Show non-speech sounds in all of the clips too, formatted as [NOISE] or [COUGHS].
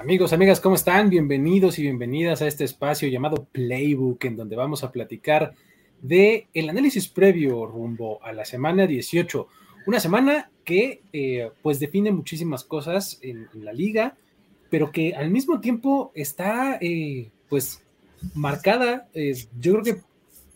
Amigos, amigas, ¿cómo están? Bienvenidos y bienvenidas a este espacio llamado Playbook, en donde vamos a platicar de el análisis previo rumbo a la semana 18. Una semana que eh, pues define muchísimas cosas en, la liga, pero que al mismo tiempo está eh, pues marcada, eh, yo creo que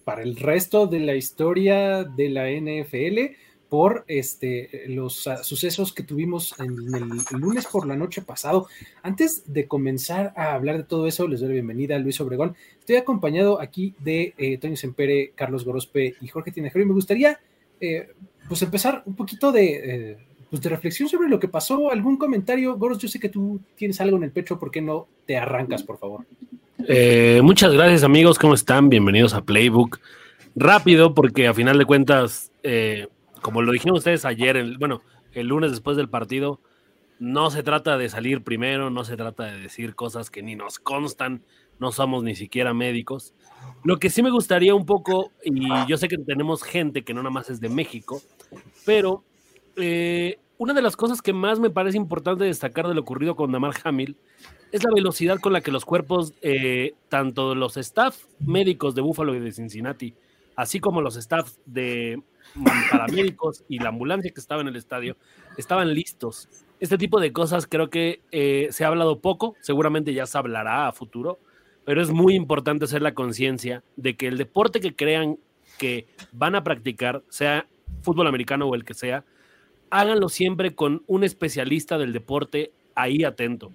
para el resto de la historia de la NFL por este, los uh, sucesos que tuvimos en el, lunes por la noche pasado. Antes de comenzar a hablar de todo eso, les doy la bienvenida a Luis Obregón. Estoy acompañado aquí de eh, Toño Sempere, Carlos Gorospe y Jorge Tinajero. Y me gustaría eh, pues empezar un poquito de, eh, pues de reflexión sobre lo que pasó. ¿Algún comentario? Goros, yo sé que tú tienes algo en el pecho, ¿por qué no te arrancas, por favor? Muchas gracias amigos, ¿cómo están? Bienvenidos a Playbook. Rápido, porque a final de cuentas, eh, como lo dijeron ustedes ayer, el, bueno, el lunes después del partido, no se trata de salir primero, no se trata de decir cosas que ni nos constan, no somos ni siquiera médicos. Lo que sí me gustaría un poco, y yo sé que tenemos gente que no nada más es de México, pero eh, una de las cosas que más me parece importante destacar de lo ocurrido con Damar Hamil es la velocidad con la que los cuerpos, eh, tanto los staff médicos de Buffalo y de Cincinnati, así como los staff de paramédicos y la ambulancia que estaba en el estadio, estaban listos. Este tipo de cosas creo que eh, se ha hablado poco, seguramente ya se hablará a futuro, pero es muy importante hacer la conciencia de que el deporte que crean que van a practicar, sea fútbol americano o el que sea, háganlo siempre con un especialista del deporte ahí atento.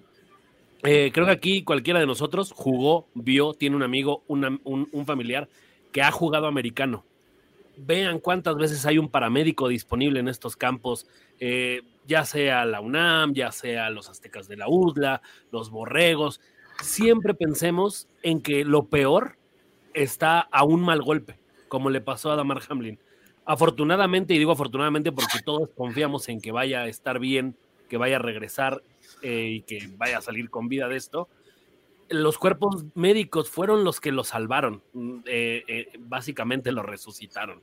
Eh, creo que aquí cualquiera de nosotros jugó, vio, tiene un amigo, un, un, familiar que ha jugado americano. Vean cuántas veces hay un paramédico disponible en estos campos, eh, ya sea la UNAM, ya sea los aztecas de la UDLA, los borregos. Siempre pensemos en que lo peor está a un mal golpe, como le pasó a Damar Hamlin. Afortunadamente, y digo afortunadamente porque todos confiamos en que vaya a estar bien, que vaya a regresar eh, y que vaya a salir con vida de esto, los cuerpos médicos fueron los que lo salvaron, eh, eh, básicamente lo resucitaron.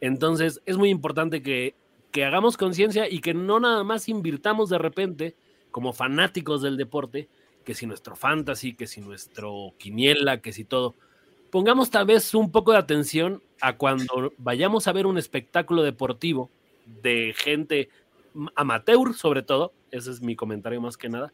Entonces es muy importante que, que hagamos conciencia y que no nada más invirtamos de repente como fanáticos del deporte, que si nuestro fantasy, que si nuestro quiniela, que si todo. Pongamos tal vez un poco de atención a cuando vayamos a ver un espectáculo deportivo de gente amateur sobre todo, ese es mi comentario más que nada,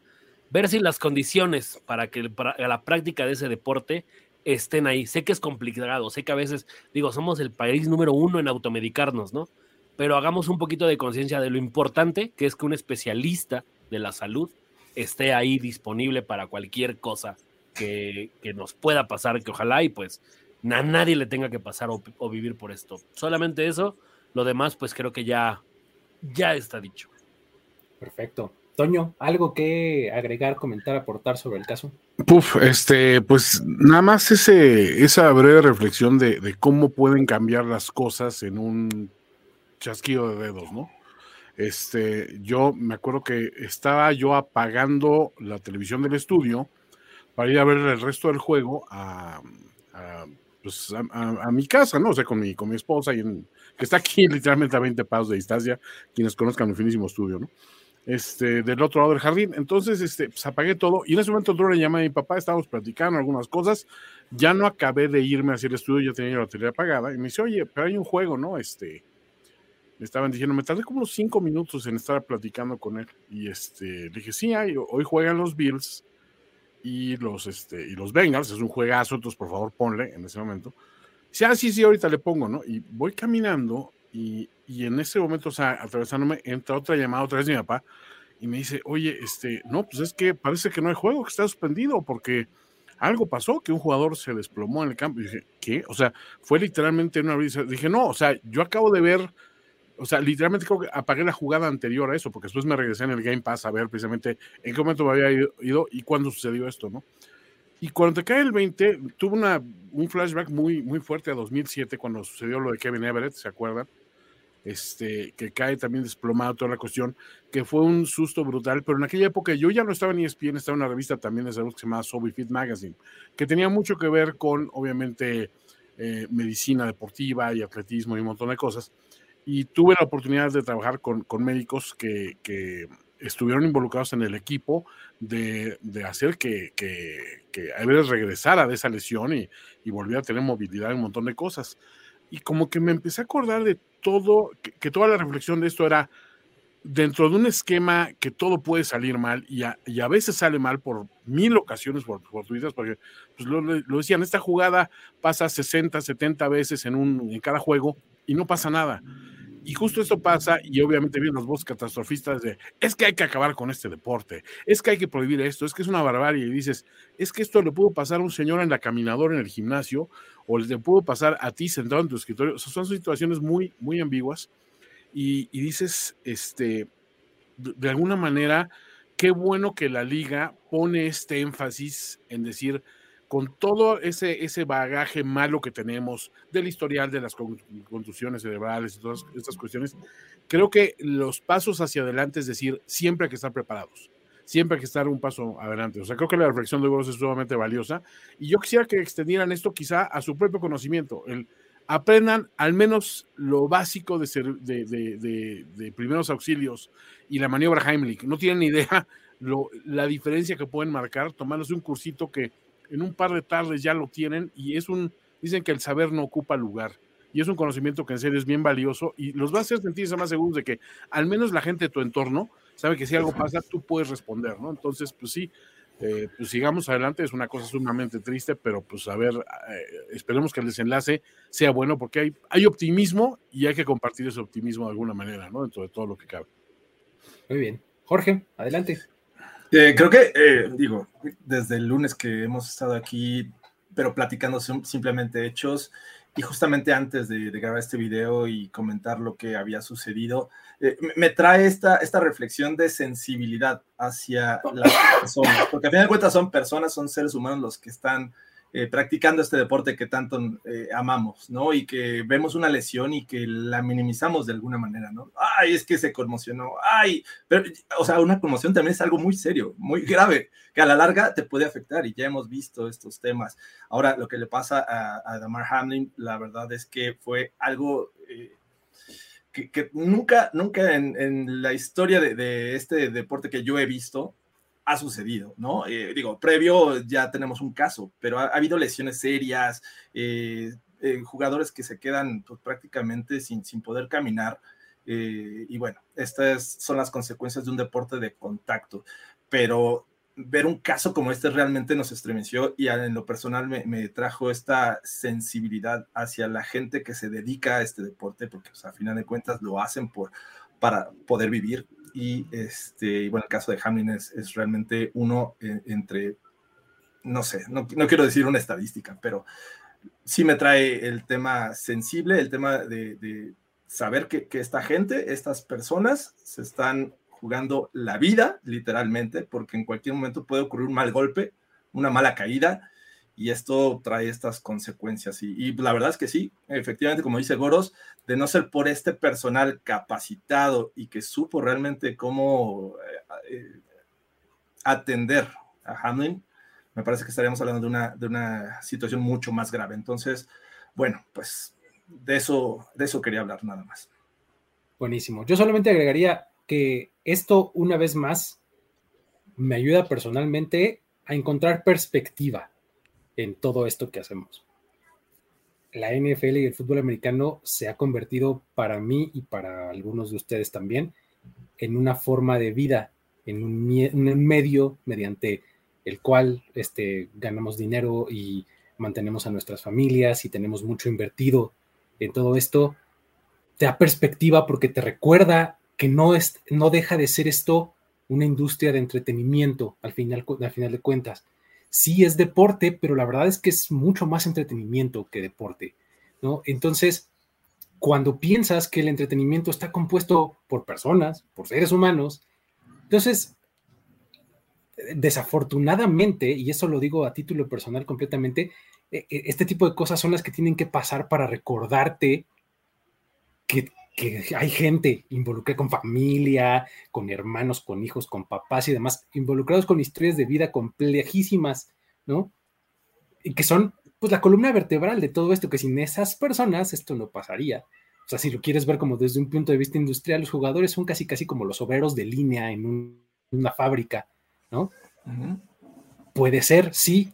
ver si las condiciones para que para la práctica de ese deporte estén ahí. Sé que es complicado, sé que a veces, digo, somos el país número uno en automedicarnos, ¿no? Pero hagamos un poquito de conciencia de lo importante que es que un especialista de la salud esté ahí disponible para cualquier cosa que, que nos pueda pasar, que ojalá y pues a nadie le tenga que pasar o, o vivir por esto. Solamente eso, lo demás pues creo que ya ya está dicho. Perfecto. Toño, ¿algo que agregar, comentar, aportar sobre el caso? Puf, este, pues nada más ese, esa breve reflexión de, cómo pueden cambiar las cosas en un chasquido de dedos, ¿no? Este, yo me acuerdo que estaba yo apagando la televisión del estudio para ir a ver el resto del juego a, a, pues, a mi casa, ¿no? O sea, con mi, con mi esposa y en, que está aquí [LAUGHS] literalmente a 20 pasos de distancia, quienes conozcan mi finísimo estudio, ¿no? Este, del otro lado del jardín. Entonces, este, pues apagué todo y en ese momento yo le llamé a mi papá, estábamos platicando algunas cosas, ya no acabé de irme hacia el estudio, ya tenía la batería apagada y me dice, oye, pero hay un juego, ¿no? Este, me estaban diciendo, me tardé como unos cinco minutos en estar platicando con él y este, le dije, sí, hay, hoy juegan los Bills y los, este, y los Bengals, es un juegazo, entonces por favor ponle en ese momento. Dice, ah, sí, sí, ahorita le pongo, ¿no? Y voy caminando y, y en ese momento, o sea, atravesándome, entra otra llamada otra vez mi papá y me dice, oye, este, no, pues es que parece que no hay juego, que está suspendido porque algo pasó, que un jugador se desplomó en el campo. Y dije, ¿qué? O sea, fue literalmente una brisa. Dije, no, o sea, yo acabo de ver, o sea, literalmente creo que apagué la jugada anterior a eso, porque después me regresé en el Game Pass a ver precisamente en qué momento me había ido, y cuándo sucedió esto, ¿no? Y cuando te cae el 20, tuve una, un flashback muy, muy fuerte a 2007, cuando sucedió lo de Kevin Everett, ¿se acuerdan? Este, que cae también desplomado toda la cuestión, que fue un susto brutal, pero en aquella época yo ya no estaba en ESPN, estaba en una revista también de salud que se llamaba Sobi Fit Magazine, que tenía mucho que ver con, obviamente, eh, medicina deportiva y atletismo y un montón de cosas. Y tuve la oportunidad de trabajar con, con médicos que, que, estuvieron involucrados en el equipo de, de hacer que, que, que Everest regresara de esa lesión y, y volviera a tener movilidad y un montón de cosas y como que me empecé a acordar de todo, que, toda la reflexión de esto era dentro de un esquema que todo puede salir mal y a, y a veces sale mal por mil ocasiones por, fortuitas, porque pues lo, lo, decían, esta jugada pasa 60, 70 veces en, un, en cada juego y no pasa nada. Y justo esto pasa, y obviamente vienen los voces catastrofistas de, es que hay que acabar con este deporte, es que hay que prohibir esto, es que es una barbarie. Y dices, es que esto le pudo pasar a un señor en la caminadora en el gimnasio, o le pudo pasar a ti sentado en tu escritorio. son situaciones muy, muy ambiguas. Y, dices, este, de alguna manera, qué bueno que la liga pone este énfasis en decir, con todo ese, ese bagaje malo que tenemos del historial de las contusiones cerebrales y todas estas cuestiones, creo que los pasos hacia adelante, es decir, siempre hay que estar preparados, siempre hay que estar un paso adelante. O sea, creo que la reflexión de Boros es sumamente valiosa y yo quisiera que extendieran esto quizá a su propio conocimiento, el aprendan al menos lo básico de, ser, de, de, de, de primeros auxilios y la maniobra Heimlich. No tienen ni idea lo, la diferencia que pueden marcar tomándose un cursito que en un par de tardes ya lo tienen y es un, dicen que el saber no ocupa lugar y es un conocimiento que en serio es bien valioso y los va a hacer sentirse más seguros de que al menos la gente de tu entorno sabe que si algo pasa tú puedes responder, ¿no? Entonces, pues sí, eh, pues sigamos adelante, es una cosa sumamente triste, pero pues a ver, eh, esperemos que el desenlace sea bueno porque hay, hay optimismo y hay que compartir ese optimismo de alguna manera, ¿no? Dentro de todo lo que cabe. Muy bien. Jorge, adelante. Eh, creo que, eh, digo, desde el lunes que hemos estado aquí, pero platicando simplemente hechos, y justamente antes de, de grabar este video y comentar lo que había sucedido, eh, me trae esta, esta reflexión de sensibilidad hacia las personas, porque a fin de cuentas son personas, son seres humanos los que están eh, practicando este deporte que tanto eh, amamos, ¿no? Y que vemos una lesión y que la minimizamos de alguna manera, ¿no? Ay, es que se conmocionó, ay, pero, o sea, una conmoción también es algo muy serio, muy grave, que a la larga te puede afectar y ya hemos visto estos temas. Ahora, lo que le pasa a, Damar Hamlin, la verdad es que fue algo... Eh, que, nunca, nunca en, la historia de, este deporte que yo he visto, ha sucedido, ¿no? Eh, digo, previo ya tenemos un caso, pero ha, ha habido lesiones serias, eh, eh, jugadores que se quedan pues, prácticamente sin, sin poder caminar. Eh, y bueno, estas son las consecuencias de un deporte de contacto. Pero ver un caso como este realmente nos estremeció y en lo personal me, me trajo esta sensibilidad hacia la gente que se dedica a este deporte, porque o sea, a final de cuentas lo hacen por, para poder vivir y este, bueno, el caso de Hamlin es, es realmente uno eh, entre, no sé, no, no, quiero decir una estadística, pero sí me trae el tema sensible, el tema de, de saber que, que, esta gente, estas personas, se están jugando la vida, literalmente, porque en cualquier momento puede ocurrir un mal golpe, una mala caída, y esto trae estas consecuencias. Y, la verdad es que sí, efectivamente, como dice Goros, de no ser por este personal capacitado y que supo realmente cómo eh, eh, atender a Hamlin, me parece que estaríamos hablando de una, de una situación mucho más grave. Entonces, bueno, pues de eso, de eso quería hablar nada más. Buenísimo. Yo solamente agregaría que esto, una vez más, me ayuda personalmente a encontrar perspectiva en todo esto que hacemos. La NFL y el fútbol americano se ha convertido para mí y para algunos de ustedes también en una forma de vida, en un, medio mediante el cual este, ganamos dinero y mantenemos a nuestras familias y tenemos mucho invertido en todo esto, te da perspectiva porque te recuerda que no, es, no deja de ser esto una industria de entretenimiento al final, al final de cuentas. Sí es deporte, pero la verdad es que es mucho más entretenimiento que deporte, ¿no? Entonces, cuando piensas que el entretenimiento está compuesto por personas, por seres humanos, entonces, desafortunadamente, y eso lo digo a título personal completamente, e, e, este tipo de cosas son las que tienen que pasar para recordarte que, hay gente involucrada con familia, con hermanos, con hijos, con papás y demás, involucrados con historias de vida complejísimas, ¿no? Y que son, pues, la columna vertebral de todo esto, que sin esas personas esto no pasaría. O sea, si lo quieres ver como desde un punto de vista industrial, los jugadores son casi, casi como los obreros de línea en una fábrica, ¿no? Puede ser, sí,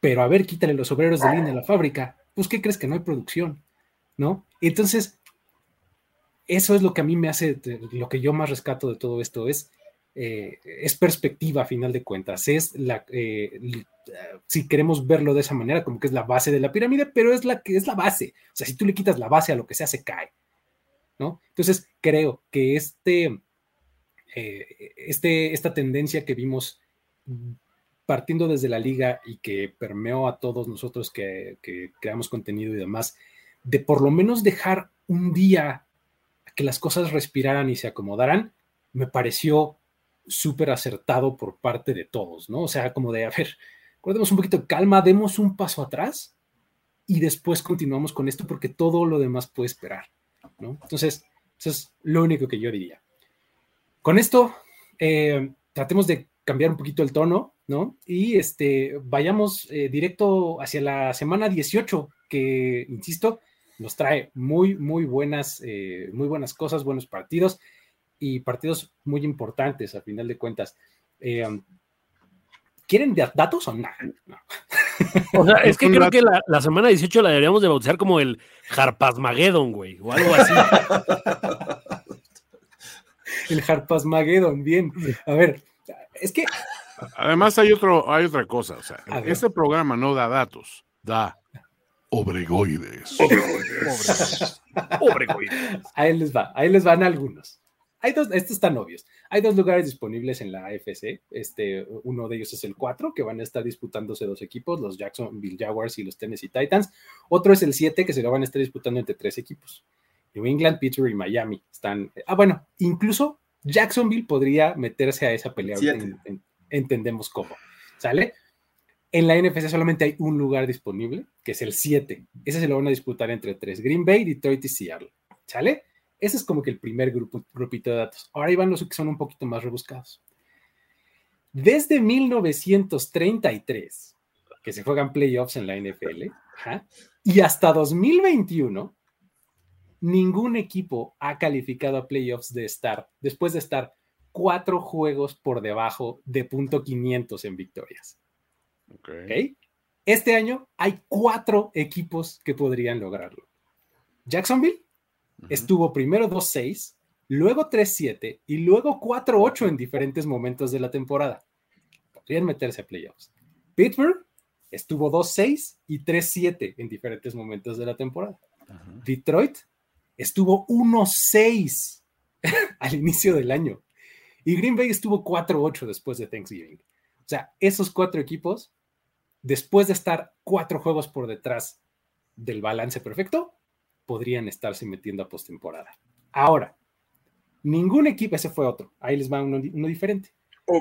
pero a ver, quítale los obreros de línea a la fábrica, pues ¿qué crees que no hay producción? ¿No? Entonces, eso es lo que a mí me hace, lo que yo más rescato de todo esto es, eh, es perspectiva a final de cuentas, es la, eh, si queremos verlo de esa manera, como que es la base de la pirámide, pero es la que es la base. O sea, si tú le quitas la base a lo que sea, se cae. ¿no? Entonces, creo que este, eh, este, esta tendencia que vimos partiendo desde la liga y que permeó a todos nosotros que, creamos contenido y demás, de por lo menos dejar un día que las cosas respiraran y se acomodaran, me pareció súper acertado por parte de todos, ¿no? O sea, como de, a ver, guardemos un poquito de calma, demos un paso atrás y después continuamos con esto porque todo lo demás puede esperar, ¿no? Entonces, eso es lo único que yo diría. Con esto, eh, tratemos de cambiar un poquito el tono, ¿no? Y este, vayamos eh, directo hacia la semana 18, que, insisto, nos trae muy, muy buenas, eh, muy buenas cosas, buenos partidos y partidos muy importantes a final de cuentas. Eh, ¿Quieren datos o nada? No. [LAUGHS] O sea, es que creo que la, semana 18 la deberíamos de bautizar como el Harpasmageddon, güey, o algo así. [LAUGHS] el Harpasmageddon, bien. A ver, es que. Además, hay, otro, hay otra cosa. O sea, este programa no da datos, da obregoides. Obregoides. obregoides. Ahí les va, ahí les van algunos. Hay dos, estos están obvios. Hay dos lugares disponibles en la AFC. Este, uno de ellos es el 4, que van a estar disputándose dos equipos, los Jacksonville Jaguars y los Tennessee Titans. Otro es el 7, que se lo van a estar disputando entre tres equipos. New England, Pittsburgh y Miami están. Ah, bueno, incluso Jacksonville podría meterse a esa pelea. entendemos cómo. ¿Sale? En la NFC solamente hay un lugar disponible, que es el 7. Ese se lo van a disputar entre tres: Green Bay, Detroit y Seattle. ¿Sale? Ese es como que el primer grupo, grupito de datos. Ahora ahí van los que son un poquito más rebuscados. Desde 1933, que se juegan playoffs en la NFL, y hasta 2021, ningún equipo ha calificado a playoffs de estar, después de estar cuatro juegos por debajo de punto 500 en victorias. Okay. Este año hay cuatro equipos que podrían lograrlo. Jacksonville estuvo primero 2-6, luego 3-7 y luego 4-8 en diferentes momentos de la temporada. Podrían meterse a playoffs. Pittsburgh estuvo 2-6 y 3-7 en diferentes momentos de la temporada. Detroit estuvo 1-6 [LAUGHS] al inicio del año. Y Green Bay estuvo 4-8 después de Thanksgiving. O sea, esos cuatro equipos, después de estar cuatro juegos por detrás del balance perfecto, podrían estarse metiendo a postemporada. Ahora, ningún equipo, ese fue otro, ahí les va uno, diferente.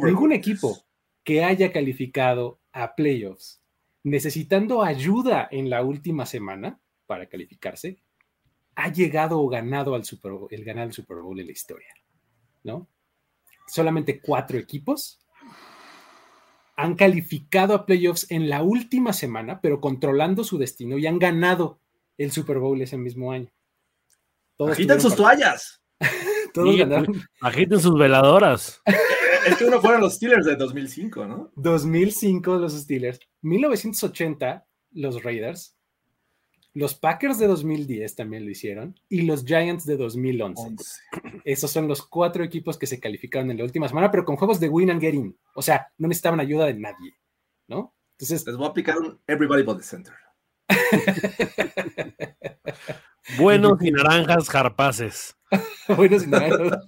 Ningún equipo que haya calificado a playoffs necesitando ayuda en la última semana para calificarse, ha llegado o ganado al Super Bowl, el ganar el Super Bowl en la historia, ¿no? Solamente cuatro equipos han calificado a playoffs en la última semana, pero controlando su destino y han ganado el Super Bowl ese mismo año. Agiten sus toallas. [LAUGHS] Todos ganaron. Agiten sus veladoras. [LAUGHS] es que uno fueron los Steelers de 2005, ¿no? 2005 los Steelers. 1980 los Raiders. Los Packers de 2010 también lo hicieron y los Giants de 2011. Esos son los cuatro equipos que se calificaron en la última semana, pero con juegos de win and get in. O sea, no necesitaban ayuda de nadie. ¿no? Entonces. Les voy a aplicar un Everybody but the Center. Buenos y naranjas jarpaces. [LAUGHS] Buenos y naranjas.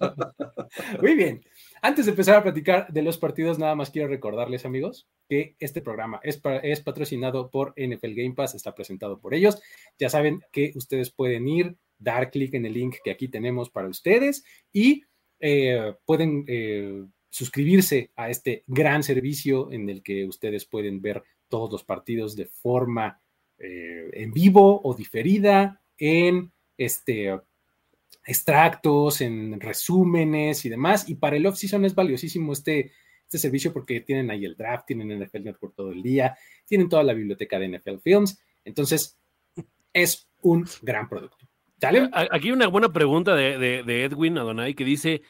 Muy bien. Antes de empezar a platicar de los partidos, nada más quiero recordarles, amigos, que este programa es, patrocinado por NFL Game Pass, está presentado por ellos. Ya saben que ustedes pueden ir, dar clic en el link que aquí tenemos para ustedes y eh, pueden eh, suscribirse a este gran servicio en el que ustedes pueden ver todos los partidos de forma eh, en vivo o diferida, en este extractos, en resúmenes y demás. Y para el off-season es valiosísimo este, este servicio porque tienen ahí el draft, tienen NFL Network todo el día, tienen toda la biblioteca de NFL Films. Entonces, es un gran producto. Aquí una buena pregunta de, de, Edwin Adonai que dice: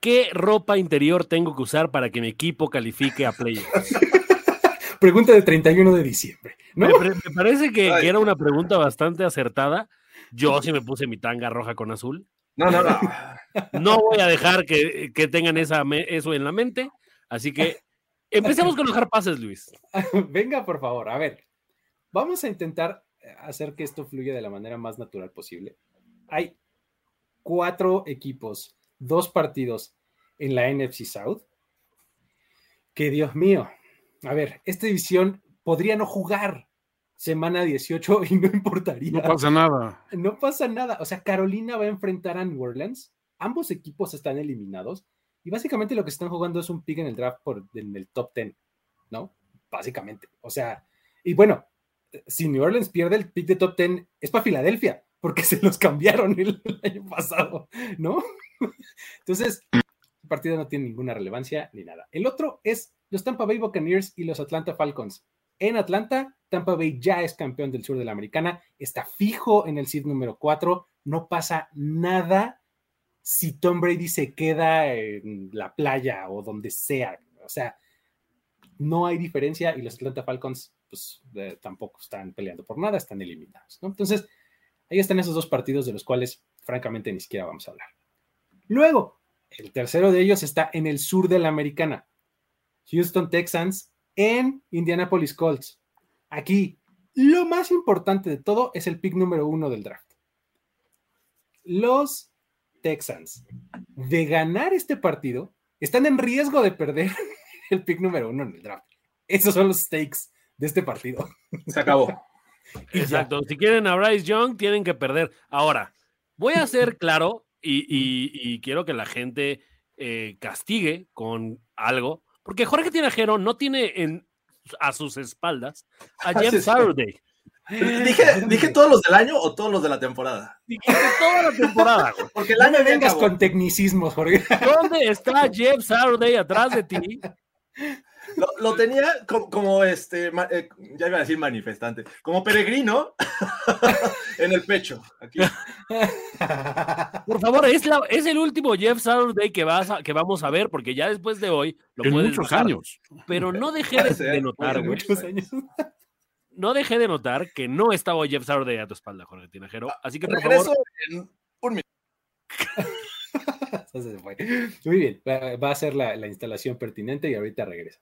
¿Qué ropa interior tengo que usar para que mi equipo califique a playoffs? [LAUGHS] pregunta de 31 de diciembre. Me, parece que, era una pregunta bastante acertada. Yo sí me puse mi tanga roja con azul. No, no, no. [LAUGHS] No voy a dejar que, tengan esa, eso en la mente. Así que empecemos con los pases, Luis. [LAUGHS] Venga, por favor. A ver, vamos a intentar hacer que esto fluya de la manera más natural posible. Hay cuatro equipos, dos partidos en la NFC South. Que Dios mío, a ver, esta división podría no jugar semana 18 [LAUGHS] y no importaría. No pasa nada. No pasa nada. O sea, Carolina va a enfrentar a New Orleans. Ambos equipos están eliminados y básicamente lo que están jugando es un pick en el draft por, en el top 10, ¿no? Básicamente. O sea, y bueno, si New Orleans pierde el pick de top 10, es para Filadelfia, porque [LAUGHS] se los cambiaron el, año pasado, ¿no? [LAUGHS] Entonces, el partido no tiene ninguna relevancia ni nada. El otro es los Tampa Bay Buccaneers y los Atlanta Falcons. En Atlanta, Tampa Bay ya es campeón del sur de la americana, está fijo en el seed número 4, no pasa nada si Tom Brady se queda en la playa o donde sea. O sea, no hay diferencia y los Atlanta Falcons pues eh, tampoco están peleando por nada, están eliminados. Entonces, ahí están esos dos partidos de los cuales francamente ni siquiera vamos a hablar. Luego, el tercero de ellos está en el sur de la americana. Houston Texans en Indianapolis Colts. Aquí, lo más importante de todo es el pick número uno del draft. Los Texans, de ganar este partido, están en riesgo de perder [LAUGHS] el pick número uno en el draft. Esos son los stakes de este partido. Se acabó. [LAUGHS] Exacto. Si quieren a Bryce Young, tienen que perder. Ahora, voy a ser claro y, quiero que la gente eh, castigue con algo porque Jorge Tinajero no tiene en, a sus espaldas a Jeff Saturday. ¿Dije, ¿Dije todos los del año o todos los de la temporada? Dije toda la temporada, Porque el año no me vengas con tecnicismos, Jorge. ¿Dónde está Jeff Saturday atrás de ti? Lo, tenía como, este, eh, ya iba a decir manifestante, como peregrino [LAUGHS] en el pecho. Por favor, es, la, es el último Jeff Saturday que, vas que vamos a ver, porque ya después de hoy lo en muchos años. Pero no dejé de, [LAUGHS] notar, No dejé de notar que no estaba Jeff Saturday a tu espalda, Jorge Tinajero. Así que por favor. En un minuto. [LAUGHS] Muy bien, va a ser la, instalación pertinente y ahorita regresa.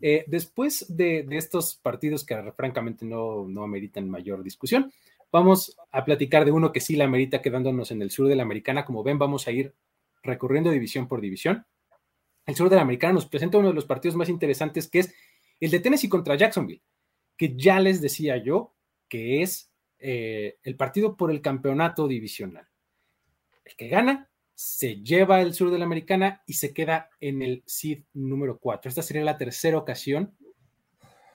Eh, después de, estos partidos que francamente no, no ameritan mayor discusión, vamos a platicar de uno que sí la amerita quedándonos en el sur de la americana. Como ven, vamos a ir recorriendo división por división. El sur de la americana nos presenta uno de los partidos más interesantes que es el de Tennessee contra Jacksonville, que ya les decía yo que es eh, el partido por el campeonato divisional. El que gana se lleva el sur de la americana y se queda en el seed número 4. Esta sería la tercera ocasión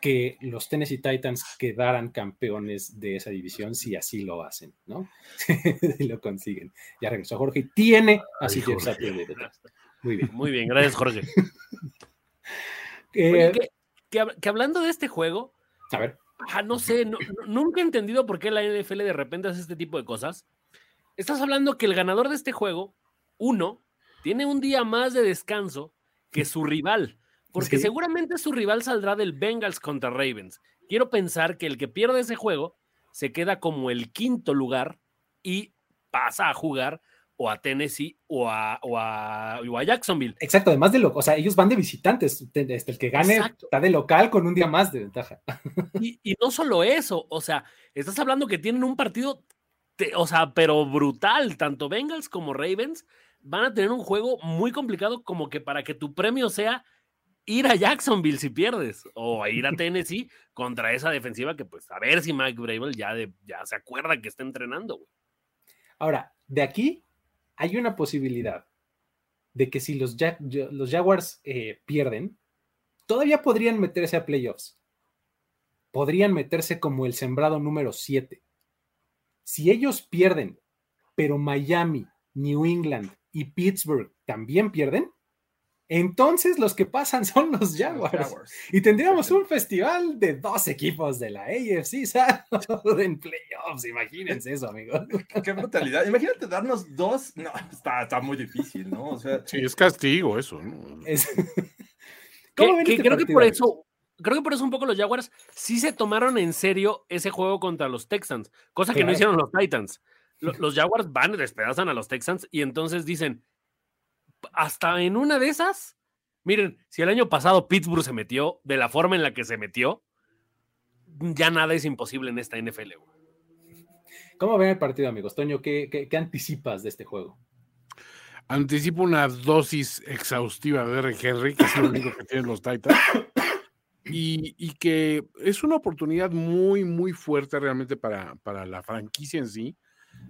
que los Tennessee Titans quedaran campeones de esa división si así lo hacen, ¿no? [LAUGHS] si lo consiguen. Ya regresó Jorge y tiene así Jeff detrás. Muy bien. Muy bien, gracias Jorge. [LAUGHS] Eh, que, hablando de este juego, a ver. Ah, no sé, nunca he entendido por qué la NFL de repente hace este tipo de cosas. Estás hablando que el ganador de este juego uno tiene un día más de descanso que su rival, porque seguramente su rival saldrá del Bengals contra Ravens. Quiero pensar que el que pierde ese juego se queda como el quinto lugar y pasa a jugar o a Tennessee o a, o a, o a Jacksonville. Exacto, además de lo, o sea, ellos van de visitantes, este, el que gane Exacto. está de local con un día más de ventaja. [LAUGHS] Y, y no solo eso, o sea, estás hablando que tienen un partido, te- o sea, pero brutal, tanto Bengals como Ravens van a tener un juego muy complicado como que para que tu premio sea ir a Jacksonville si pierdes o ir a [LAUGHS] Tennessee contra esa defensiva que pues a ver si Mike Bravel ya, de, ya se acuerda que está entrenando. güey. Ahora, de aquí hay una posibilidad de que si los, Ja- Ja- los Jaguars eh, pierden, todavía podrían meterse a playoffs. Podrían meterse como el sembrado número 7. Si ellos pierden, pero Miami, New England y Pittsburgh también pierden, entonces los que pasan [LAUGHS] son los Jaguars. Jaguars. Y tendríamos un festival de dos equipos de la AFC South [LAUGHS] en playoffs. Imagínense eso, amigos. [LAUGHS] Qué brutalidad. Imagínate darnos dos. No, está, está muy difícil, ¿no? O sea, Sí, es castigo eso, ¿no? Es- Que, ¿Cómo ven que este creo que por amigos? eso, creo que por eso un poco los Jaguars sí se tomaron en serio ese juego contra los Texans, cosa que no hicieron los Titans. Lo- Los Jaguars van y despedazan a los Texans y entonces dicen, hasta en una de esas, miren, si el año pasado Pittsburgh se metió de la forma en la que se metió, ya nada es imposible en esta NFL. güey. ¿Cómo ven el partido, amigos? Toño, ¿qué, qué, qué anticipas de este juego? Anticipo una dosis exhaustiva de R. Henry, que es lo único que tienen los Titans. Y, y que es una oportunidad muy, muy fuerte realmente para, para la franquicia en sí.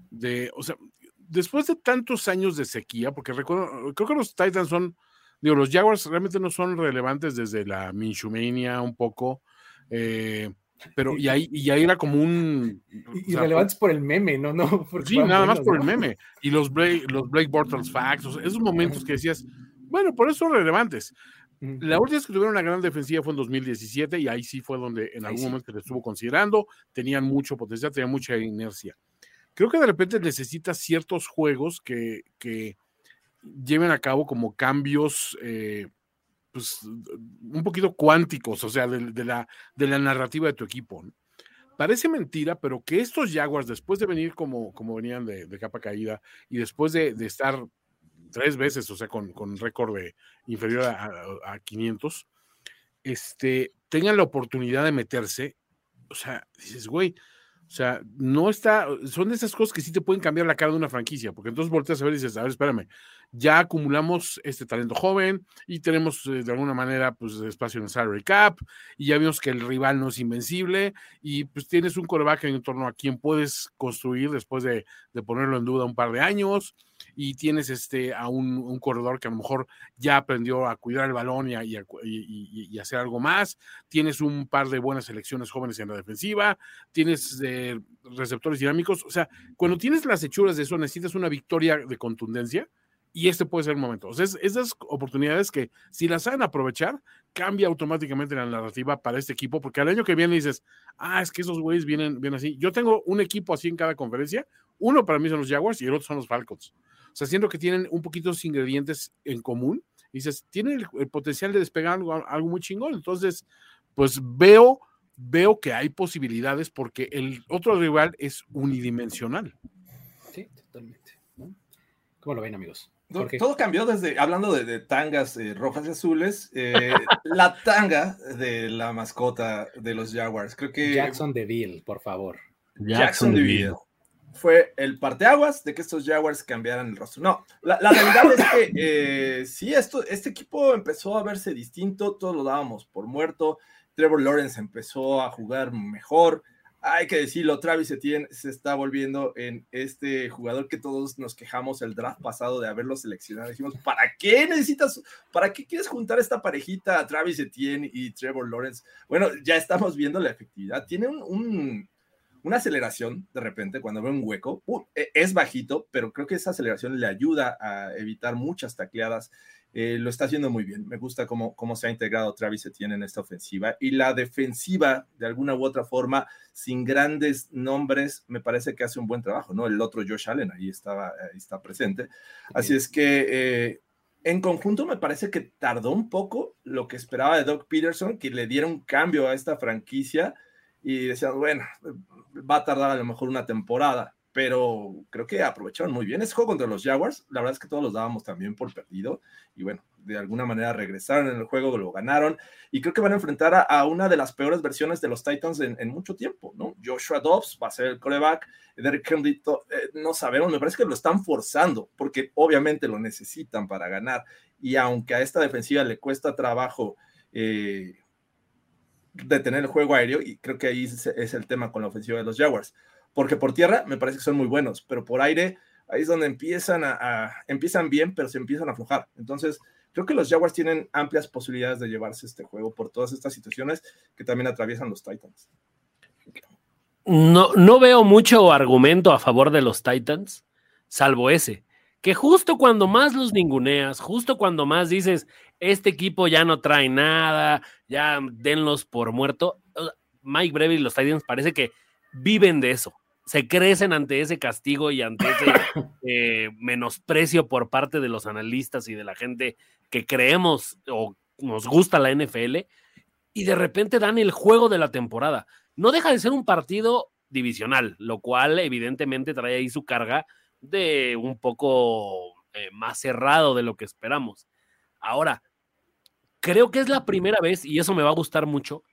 De, o sea, después de tantos años de sequía, porque recuerdo, creo que los Titans son, digo, los Jaguars realmente no son relevantes desde la Minshumania un poco. eh, pero y ahí, y ahí era como un. Y, y sea, relevantes por el meme, ¿no? no [LAUGHS] porque Sí, nada más por el ¿no? meme. Y los Blake, los Blake Bortles facts, o sea, esos momentos que decías, bueno, por eso son relevantes. La última vez que tuvieron una gran defensiva fue en 2017 y ahí sí fue donde en algún sí. momento se les estuvo considerando, tenían mucho potencial, tenían mucha inercia. Creo que de repente necesitas ciertos juegos que, que lleven a cabo como cambios eh, pues, un poquito cuánticos, o sea, de, de la, de la narrativa de tu equipo. Parece mentira, pero que estos Jaguars, después de venir como, como venían de, de capa caída y después de, de estar tres veces, o sea, con, con récord de inferior a- a 500, este, tengan la oportunidad de meterse, o sea, dices, güey, o sea, no está, son esas cosas que sí te pueden cambiar la cara de una franquicia, porque entonces volteas a ver y dices, a ver, espérame, ya acumulamos este talento joven y tenemos eh, de alguna manera pues espacio en el salary cap y ya vimos que el rival no es invencible y pues tienes un coreback en torno a quien puedes construir después de, de ponerlo en duda un par de años y tienes este a un, corredor que a lo mejor ya aprendió a cuidar el balón y, a- hacer algo más, tienes un par de buenas selecciones jóvenes en la defensiva, tienes eh, receptores dinámicos, o sea, cuando tienes las hechuras de eso necesitas una victoria de contundencia y este puede ser el momento. O sea, es- esas oportunidades que si las saben aprovechar, cambia automáticamente la narrativa para este equipo, porque al año que viene dices, ah, es que esos güeyes vienen, vienen así. Yo tengo un equipo así en cada conferencia, uno para mí son los Jaguars y el otro son los Falcons. O sea, siento que tienen un poquito los ingredientes en común. Y dices, tienen el, el potencial de despegar algo, algo muy chingón. Entonces, pues veo, veo que hay posibilidades porque el otro rival es unidimensional. Sí, totalmente. ¿Cómo lo ven, amigos? Jorge. Todo cambió desde, hablando de, de tangas eh, rojas y azules, eh, [LAUGHS] la tanga de la mascota de los Jaguars. Creo que Jackson DeVille, por favor. Jackson DeVille fue el parteaguas de que estos Jaguars cambiaran el rostro. No, la, realidad es que eh, sí, esto, este equipo empezó a verse distinto, todos lo dábamos por muerto. Trevor Lawrence empezó a jugar mejor. Hay que decirlo, Travis Etienne se está volviendo en este jugador que todos nos quejamos el draft pasado de haberlo seleccionado. Dijimos, ¿para qué necesitas, para qué quieres juntar esta parejita Travis Etienne y Trevor Lawrence? Bueno, ya estamos viendo la efectividad. Tiene un una aceleración de repente cuando ve un hueco. Uh, es bajito, pero creo que esa aceleración le ayuda a evitar muchas tacleadas. Eh, lo está haciendo muy bien. Me gusta cómo, cómo se ha integrado Travis Etienne en esta ofensiva. Y la defensiva, de alguna u otra forma, sin grandes nombres, me parece que hace un buen trabajo. ¿no? El otro Josh Allen ahí, estaba, ahí está presente. Así es que eh, en conjunto me parece que tardó un poco lo que esperaba de Doug Peterson, que le diera un cambio a esta franquicia y decían, bueno, va a tardar a lo mejor una temporada, pero creo que aprovecharon muy bien ese juego contra los Jaguars. La verdad es que todos los dábamos también por perdido y bueno, de alguna manera regresaron en el juego, lo ganaron y creo que van a enfrentar a, una de las peores versiones de los Titans en, mucho tiempo, ¿no? Joshua Dobbs va a ser el coreback, Derek Henry, eh, no sabemos, me parece que lo están forzando porque obviamente lo necesitan para ganar y aunque a esta defensiva le cuesta trabajo eh, detener el juego aéreo y creo que ahí es el tema con la ofensiva de los Jaguars porque por tierra me parece que son muy buenos, pero por aire ahí es donde empiezan a, empiezan bien, pero se empiezan a aflojar. Entonces, creo que los Jaguars tienen amplias posibilidades de llevarse este juego por todas estas situaciones que también atraviesan los Titans. No, no veo mucho argumento a favor de los Titans, salvo ese, que justo cuando más los ninguneas, justo cuando más dices, este equipo ya no trae nada, ya denlos por muerto, Mike Breville y los Titans parece que viven de eso se crecen ante ese castigo y ante ese [COUGHS] eh, menosprecio por parte de los analistas y de la gente que creemos o nos gusta la NFL y de repente dan el juego de la temporada. No deja de ser un partido divisional, lo cual evidentemente trae ahí su carga de un poco eh, más cerrado de lo que esperamos. Ahora, creo que es la primera vez, y eso me va a gustar mucho,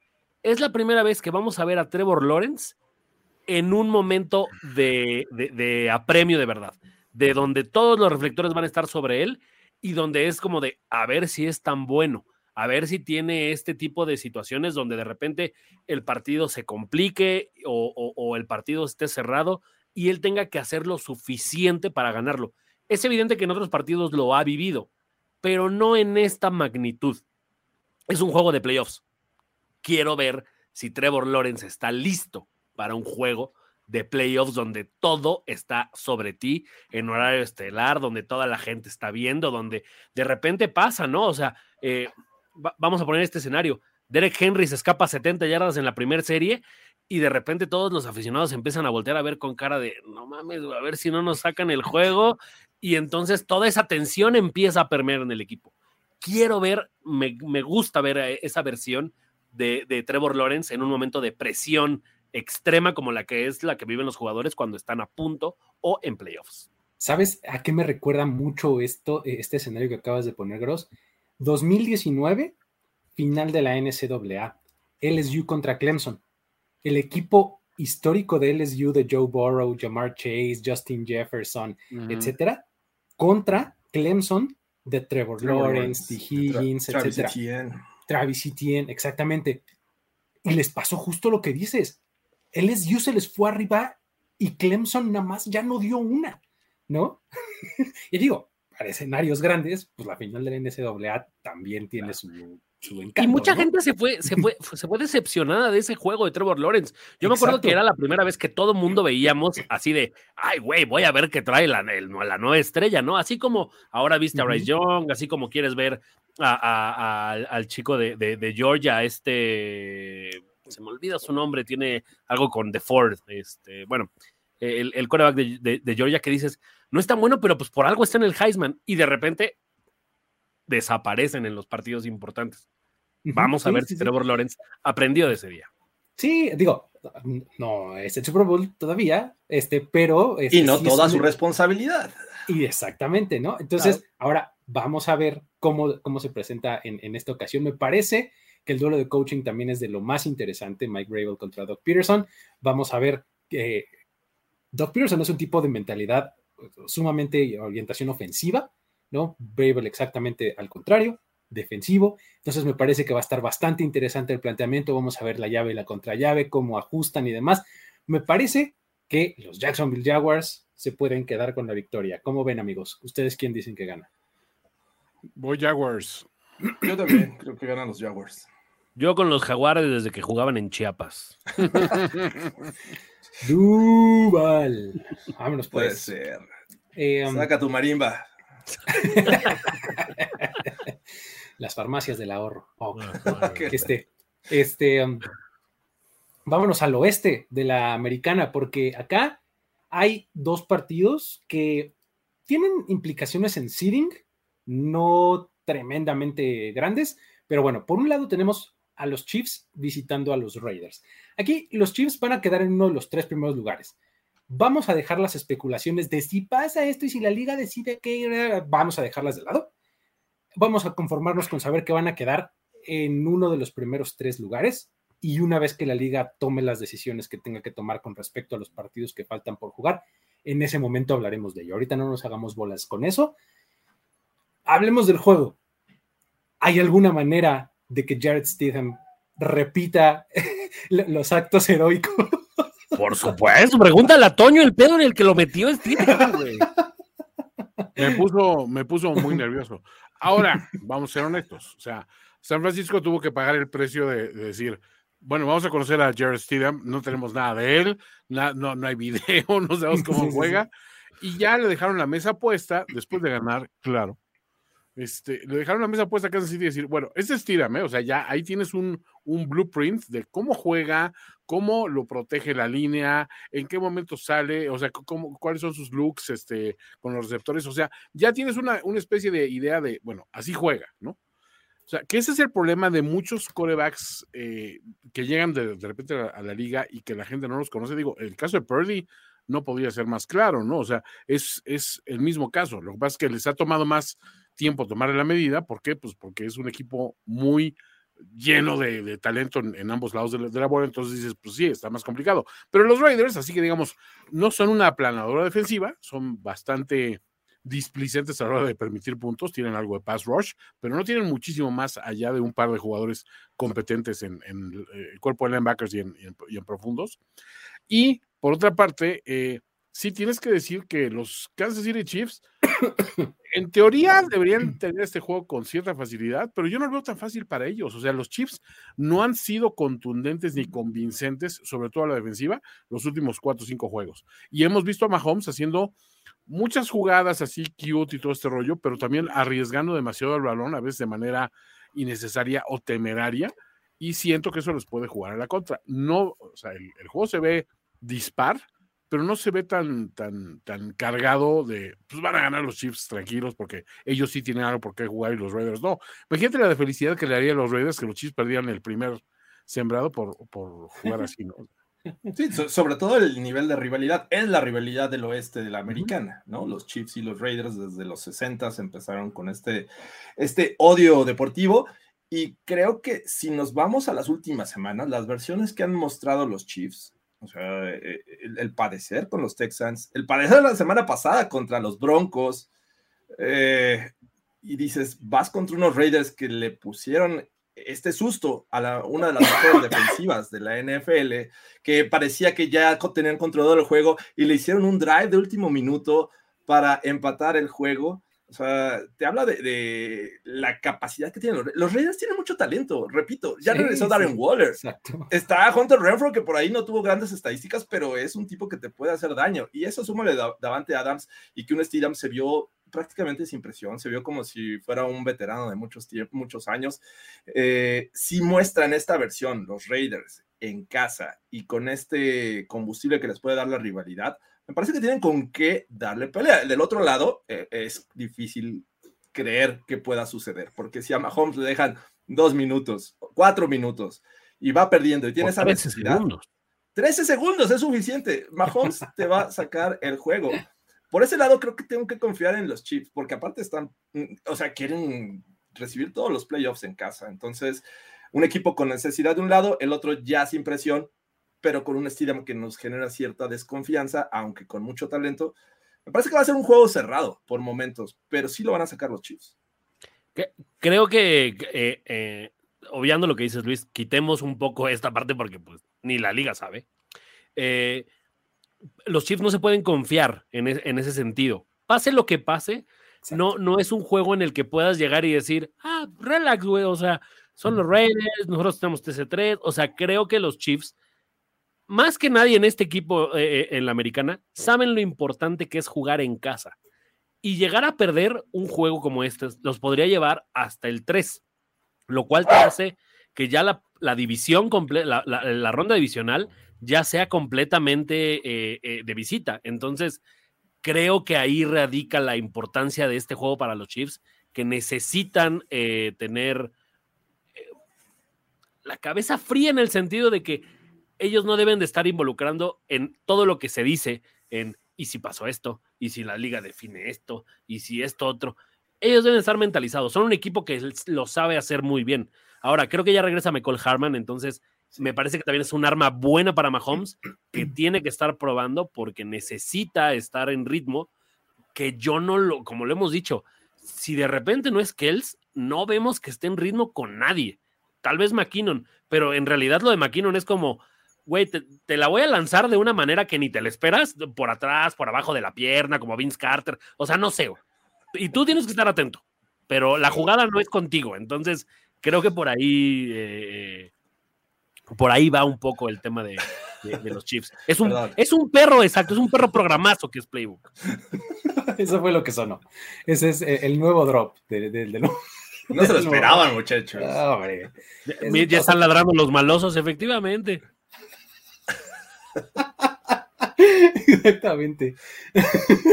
es la primera vez que vamos a ver a Trevor Lawrence en un momento de, apremio de verdad, de donde todos los reflectores van a estar sobre él y donde es como de a ver si es tan bueno, a ver si tiene este tipo de situaciones donde de repente el partido se complique o, el partido esté cerrado y él tenga que hacer lo suficiente para ganarlo. Es evidente que en otros partidos lo ha vivido, pero no en esta magnitud. Es un juego de playoffs. Quiero ver si Trevor Lawrence está listo para un juego de playoffs donde todo está sobre ti en horario estelar, donde toda la gente está viendo, donde de repente pasa, ¿no? O sea, eh, vamos a poner este escenario. Derek Henry se escapa 70 yardas en la primera serie y de repente todos los aficionados empiezan a voltear a ver con cara de, no mames, a ver si no nos sacan el juego y entonces toda esa tensión empieza a permear en el equipo. Quiero ver, me, gusta ver eh, esa versión de, de Trevor Lawrence en un momento de presión extrema como la que es la que viven los jugadores cuando están a punto o en playoffs. ¿Sabes a qué me recuerda mucho esto, este escenario que acabas de poner, Gross? 2019, final de la NCAA, LSU contra Clemson. El equipo histórico de LSU de Joe Burrow, Jamar Chase, Justin Jefferson, etcétera, contra Clemson de Trevor, Lawrence, T. Higgins, Travis etcétera. Travis Etienne, exactamente. Y les pasó justo lo que dices. LSU se les fue arriba y Clemson nada más ya no dio una, ¿no? [LAUGHS] y digo, para escenarios grandes, pues la final de la NCAA también tiene su, encanto. Y mucha gente se fue, se fue, se fue decepcionada de ese juego de Trevor Lawrence. Yo me acuerdo que era la primera vez que todo el mundo veíamos así de, ay, güey, voy a ver qué trae la, la nueva estrella, ¿no? Así como ahora viste a Bryce Young, así como quieres ver al chico de, de Georgia, este se me olvida su nombre, tiene algo con The Ford, este, bueno, el, el coreback de, Georgia que dices, no es tan bueno, pero pues por algo está en el Heisman y de repente desaparecen en los partidos importantes. Vamos a ver si Trevor Lawrence aprendió de ese día. Sí, digo, no es el Super Bowl todavía, este, pero... y no toda su responsabilidad. Y exactamente, ¿no? Entonces, ahora vamos a ver cómo, cómo se presenta en, en, esta ocasión. Me parece que el duelo de coaching también es de lo más interesante, Mike Gravel contra Doc Peterson. Vamos a ver que Doc Peterson es un tipo de mentalidad sumamente orientación ofensiva, ¿no? Gravel exactamente al contrario, defensivo. Entonces me parece que va a estar bastante interesante el planteamiento. Vamos a ver la llave y la contrallave, cómo ajustan y demás. Me parece que los Jacksonville Jaguars se pueden quedar con la victoria. ¿Cómo ven, amigos? ¿Ustedes quién dicen que gana? Voy Jaguars. Yo también creo que ganan los Jaguars. Yo con los jaguares desde que jugaban en Chiapas. [LAUGHS] Duval. Vámonos Puede pues. ser. Eh, um, Saca tu marimba. [LAUGHS] Las farmacias del ahorro. Oh, [LAUGHS] este, este, um, vámonos al oeste de la americana, porque acá hay dos partidos que tienen implicaciones en seeding, no tremendamente grandes, pero bueno, por un lado tenemos a los Chiefs visitando a los Raiders. Aquí los Chiefs van a quedar en uno de los tres primeros lugares. vamos a dejar las especulaciones de si pasa esto y si la liga decide que vamos a dejarlas de lado. Vamos a conformarnos con saber que van a quedar en uno de los primeros tres lugares y una vez que la liga tome las decisiones que tenga que tomar con respecto a los partidos que faltan por jugar, en ese momento hablaremos de ello. Ahorita no nos hagamos bolas con eso. Hablemos del juego. ¿Hay alguna manera de que Jared Stidham repita [LAUGHS] los actos heroicos? Por supuesto, pregúntale a Toño el pedo en el que lo metió Stidham. Me puso, me puso muy nervioso. Ahora, vamos a ser honestos. O sea, San Francisco tuvo que pagar el precio de, decir, bueno, vamos a conocer a Jared Stidham, no tenemos nada de él, no, no, hay video, [LAUGHS] no sabemos cómo juega, y ya le dejaron la mesa puesta después de ganar, claro. Este, le dejaron la mesa puesta a Kansas y decir, bueno, este es ¿eh? o sea, ya ahí tienes un, un blueprint de cómo juega, cómo lo protege la línea, en qué momento sale, o sea, cómo, cuáles son sus looks este, con los receptores, o sea, ya tienes una, una especie de idea de, bueno, así juega, ¿no? O sea, que ese es el problema de muchos corebacks eh, que llegan de, repente a, la liga y que la gente no los conoce. Digo, el caso de Purdy no podría ser más claro, ¿no? O sea, es, es el mismo caso. Lo que pasa es que les ha tomado más tiempo tomar la medida. ¿Por qué? Pues porque es un equipo muy lleno de, talento en, ambos lados de la, bola, entonces dices, pues sí, está más complicado. Pero los Raiders, así que digamos, no son una aplanadora defensiva, son bastante displicentes a la hora de permitir puntos, tienen algo de pass rush, pero no tienen muchísimo más allá de un par de jugadores competentes en, el eh, cuerpo de linebackers y en, profundos. Y por otra parte, eh, sí tienes que decir que los Kansas City Chiefs, en teoría, deberían tener este juego con cierta facilidad, pero yo no lo veo tan fácil para ellos. O sea, los Chiefs no han sido contundentes ni convincentes, sobre todo a la defensiva, los últimos cuatro o cinco juegos. Y hemos visto a Mahomes haciendo muchas jugadas así cute y todo este rollo, pero también arriesgando demasiado el balón, a veces de manera innecesaria o temeraria, y siento que eso les puede jugar a la contra. No, o sea, el, juego se ve dispar, pero no se ve tan, tan, tan cargado de, pues van a ganar los Chiefs tranquilos porque ellos sí tienen algo por qué jugar y los Raiders no. Imagínate la de felicidad que le haría a los Raiders que los Chiefs perdieran el primer sembrado por, por jugar así, ¿no? Sí, sobre todo el nivel de rivalidad. Es la rivalidad del oeste de la americana, ¿no? Los Chiefs y los Raiders desde los 60 empezaron con este, este odio deportivo. Y creo que si nos vamos a las últimas semanas, las versiones que han mostrado los Chiefs, o sea, eh, el, padecer con los Texans, el padecer la semana pasada contra los Broncos, eh, y dices, vas contra unos Raiders que le pusieron este susto a una de las defensivas de la NFL, que parecía que ya tenían controlado el juego y le hicieron un drive de último minuto para empatar el juego. O sea, te habla de, la capacidad que tienen. Los Raiders tienen mucho talento, repito. Ya regresó Darren Waller. Está Hunter Renfro, que por ahí no tuvo grandes estadísticas, pero es un tipo que te puede hacer daño. Y eso súmale Davante Adams y que un Steedham se vio prácticamente sin presión, se vio como si fuera un veterano de muchos, muchos años. Eh, si muestran esta versión, los Raiders en casa y con este combustible que les puede dar la rivalidad, me parece que tienen con qué darle pelea. Del otro lado, eh, es difícil creer que pueda suceder, porque si a Mahomes le dejan dos minutos, cuatro minutos y va perdiendo y tiene esa necesidad. Segundos. 13 segundos es suficiente. Mahomes [LAUGHS] te va a sacar el juego. Por ese lado, creo que tengo que confiar en los Chiefs, porque aparte están, mm, o sea, quieren recibir todos los playoffs en casa. Entonces, un equipo con necesidad de un lado, el otro ya sin presión, pero con un estilo que nos genera cierta desconfianza, aunque con mucho talento. Me parece que va a ser un juego cerrado por momentos, pero sí lo van a sacar los Chiefs. Creo que, eh, eh, obviando lo que dices, Luis, quitemos un poco esta parte porque pues, ni la liga sabe. Eh, los Chiefs no se pueden confiar en, ese sentido. Pase lo que pase, no, no es un juego en el que puedas llegar y decir, ah, relax, güey, o sea, son los Raiders, nosotros tenemos TC3, o sea, creo que los Chiefs, más que nadie en este equipo, eh, eh, en la americana, saben lo importante que es jugar en casa. Y llegar a perder un juego como este los podría llevar hasta el 3, lo cual te hace que ya la, división, la, la ronda divisional ya sea completamente eh, de visita. Entonces, creo que ahí radica la importancia de este juego para los Chiefs, que necesitan tener la cabeza fría en el sentido de que ellos no deben de estar involucrando en todo lo que se dice en y si pasó esto, y si la liga define esto, y si esto otro. Ellos deben estar mentalizados. Son un equipo que lo sabe hacer muy bien. Ahora, creo que ya regresa Michael Harman, entonces me parece que también es un arma buena para Mahomes [CLEARS THROAT] que tiene que estar probando porque necesita estar en ritmo. Que yo no lo, como lo hemos dicho, si de repente no es Kells, no vemos que esté en ritmo con nadie. Tal vez McKinnon, pero en realidad lo de McKinnon es como, güey, te, la voy a lanzar de una manera que ni te la esperas, por atrás, por abajo de la pierna, como Vince Carter. O sea, no sé. Y tú tienes que estar atento, pero la jugada no es contigo. Entonces, creo que por ahí, eh, por ahí va un poco el tema de, los Chiefs. Es un, es un perro, exacto, es un perro programazo que es Playbook. [LAUGHS] Eso fue lo que sonó. Ese es eh, el nuevo drop de, de, No se lo esperaban, muchachos. Ya están ladrando los malosos, efectivamente. [LAUGHS] Exactamente. [LAUGHS]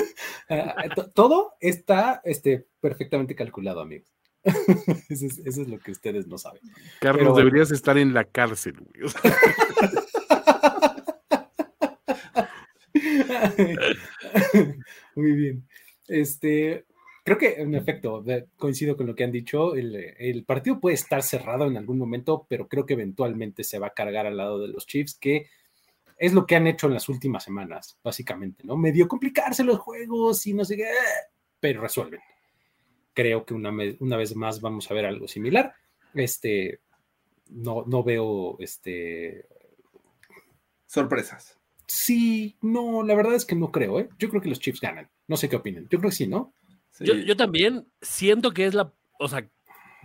Ah, todo está este, perfectamente calculado, amigos. [LAUGHS] Eso es, lo que ustedes no saben. Carlos, deberías estar en la cárcel, Muy bien. Este, creo que en efecto, coincido con lo que han dicho. El, el, partido puede estar cerrado en algún momento, pero creo que eventualmente se va a cargar al lado de los Chiefs, que es lo que han hecho en las últimas semanas, básicamente, ¿no? Medio complicarse los juegos y no sé qué, pero resuelven. Creo que una, una vez más vamos a ver algo similar. Este, no, no veo, este... Sorpresas. Sí, no, la verdad es que no creo, ¿eh? Yo creo que los Chiefs ganan. No sé qué opinan. Yo creo que sí, ¿no? Yo, yo también siento que es la, o sea,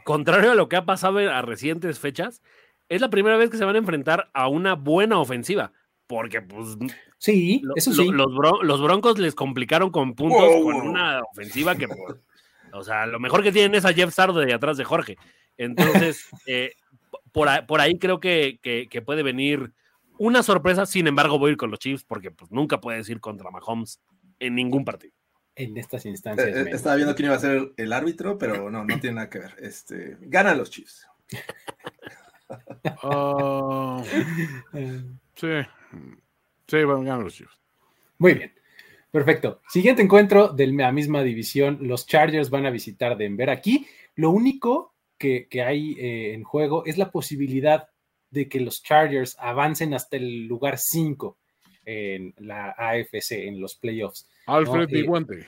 contrario a lo que ha pasado a recientes fechas, es la primera vez que se van a enfrentar a una buena ofensiva porque pues sí, eso sí. los, Broncos les complicaron con puntos con una ofensiva que pues, o sea, lo mejor que tienen es a Jeff Sardo de atrás de Jorge. Entonces, [LAUGHS] eh, por, ahí creo que, puede venir una sorpresa, sin embargo voy a ir con los Chiefs porque pues nunca puedes ir contra Mahomes en ningún partido. En estas instancias. Eh, eh, estaba viendo quién iba a ser el árbitro, pero no, no tiene nada que ver. Este, ganan los Chiefs. Oh. [LAUGHS] sí. Sí, van a los Chiefs. Muy bien. Perfecto. Siguiente encuentro de la misma división. Los Chargers van a visitar Denver. Aquí lo único que, hay eh, en juego es la posibilidad de que los Chargers avancen hasta el lugar 5 en la AFC, en los playoffs. Alfred ¿no? Eh,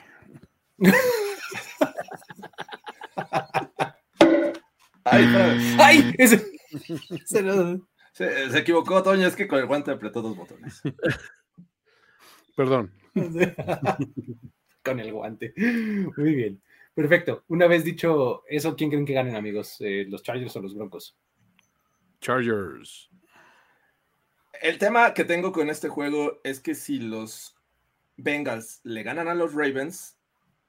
¡Ay! [LAUGHS] [LAUGHS] ¡Ay! Ese, [LAUGHS] se, equivocó, Toño, es que con el guante apretó dos botones. [LAUGHS] Perdón. [LAUGHS] con el guante. Muy bien. Perfecto. Una vez dicho eso, ¿quién creen que ganen, amigos? Eh, ¿Los Chargers o los Broncos? Chargers. El tema que tengo con este juego es que si los Bengals le ganan a los Ravens,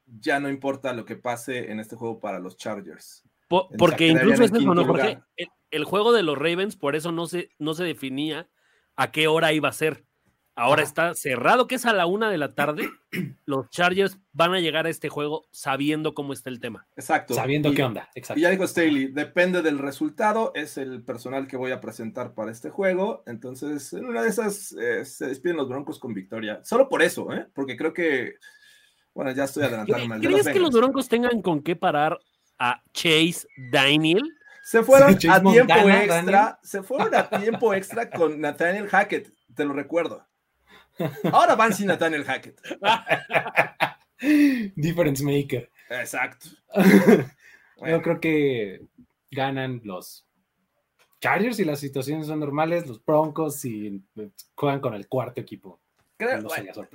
ya no importa lo que pase en este juego para los Chargers. porque incluso es eso, ¿no, Jorge? el juego de los Ravens, por eso no se, no se definía a qué hora iba a ser. Ahora está cerrado, que es a la una de la tarde. [CLEARS THROAT] Los Chargers van a llegar a este juego sabiendo cómo está el tema. Exacto. Sabiendo qué onda. Exacto. Y ya dijo Staley, depende del resultado, es el personal que voy a presentar para este juego. Entonces, en una de esas eh, se despiden los Broncos con victoria. Solo por eso, ¿eh? Porque creo que, bueno, ya estoy adelantando. ¿Crees que los Broncos tengan con qué parar a Chase Daniel? Se fueron a tiempo extra. Se fueron a tiempo extra con Nathaniel Hackett, te lo recuerdo. Ahora van sin Nathaniel Hackett. [LAUGHS] Difference maker. Exacto. [LAUGHS] Yo creo que ganan los Chargers y las situaciones son normales, los Broncos y juegan con el cuarto equipo.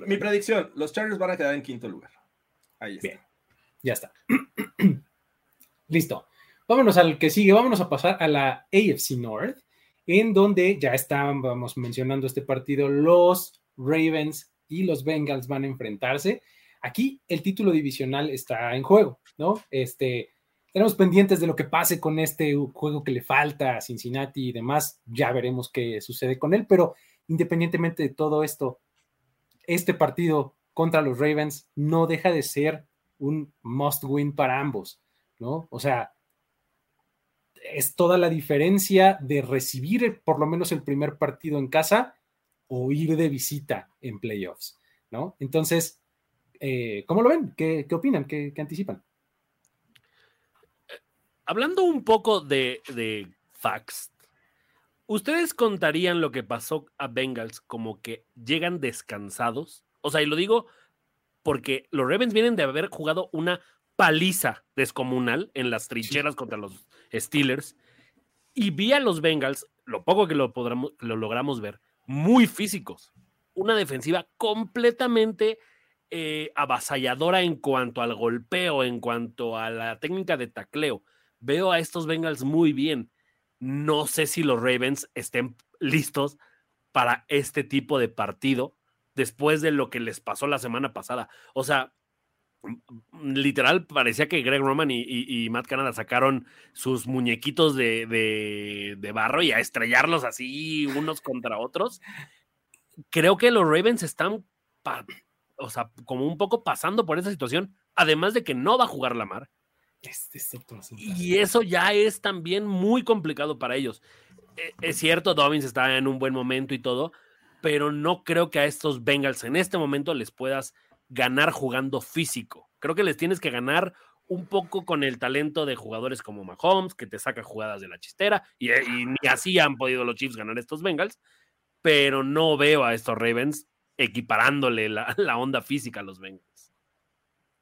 mi predicción, los Chargers van a quedar en quinto lugar. Ahí está. Bien, ya está. [CLEARS THROAT] Listo. Vámonos al que sigue, vámonos a pasar a la AFC North, en donde ya estábamos mencionando este partido, los Ravens y los Bengals van a enfrentarse. Aquí el título divisional está en juego, ¿no? Este, tenemos pendientes de lo que pase con este juego que le falta a Cincinnati y demás, ya veremos qué sucede con él, pero independientemente de todo esto, este partido contra los Ravens no deja de ser un must win para ambos, ¿no? O sea, es toda la diferencia de recibir por lo menos el primer partido en casa o ir de visita en playoffs, ¿no? Entonces, eh, ¿cómo lo ven? ¿Qué, opinan? ¿Qué, anticipan? Hablando un poco de, de facts, ¿ustedes contarían lo que pasó a Bengals como que llegan descansados? O sea, y lo digo porque los Ravens vienen de haber jugado una paliza descomunal en las trincheras contra los Steelers y vi a los Bengals, lo poco que lo, podremos, lo logramos ver, muy físicos. Una defensiva completamente eh, avasalladora en cuanto al golpeo, en cuanto a la técnica de tacleo. Veo a estos Bengals muy bien. No sé si los Ravens estén listos para este tipo de partido después de lo que les pasó la semana pasada. O sea, literal parecía que Greg Roman y, Matt Canada sacaron sus muñequitos de, barro y a estrellarlos así unos contra otros. Creo que los Ravens están, o sea, como un poco pasando por esa situación, además de que no va a jugar la mar. Este y eso ya es también muy complicado para ellos. E, es cierto, Dobbins está en un buen momento y todo, pero no creo que a estos Bengals en este momento les puedas ganar jugando físico. Creo que les tienes que ganar un poco con el talento de jugadores como Mahomes, que te saca jugadas de la chistera, y, ni así han podido los Chiefs ganar estos Bengals, pero no veo a estos Ravens equiparándole la, [LAUGHS] la onda física a los Bengals.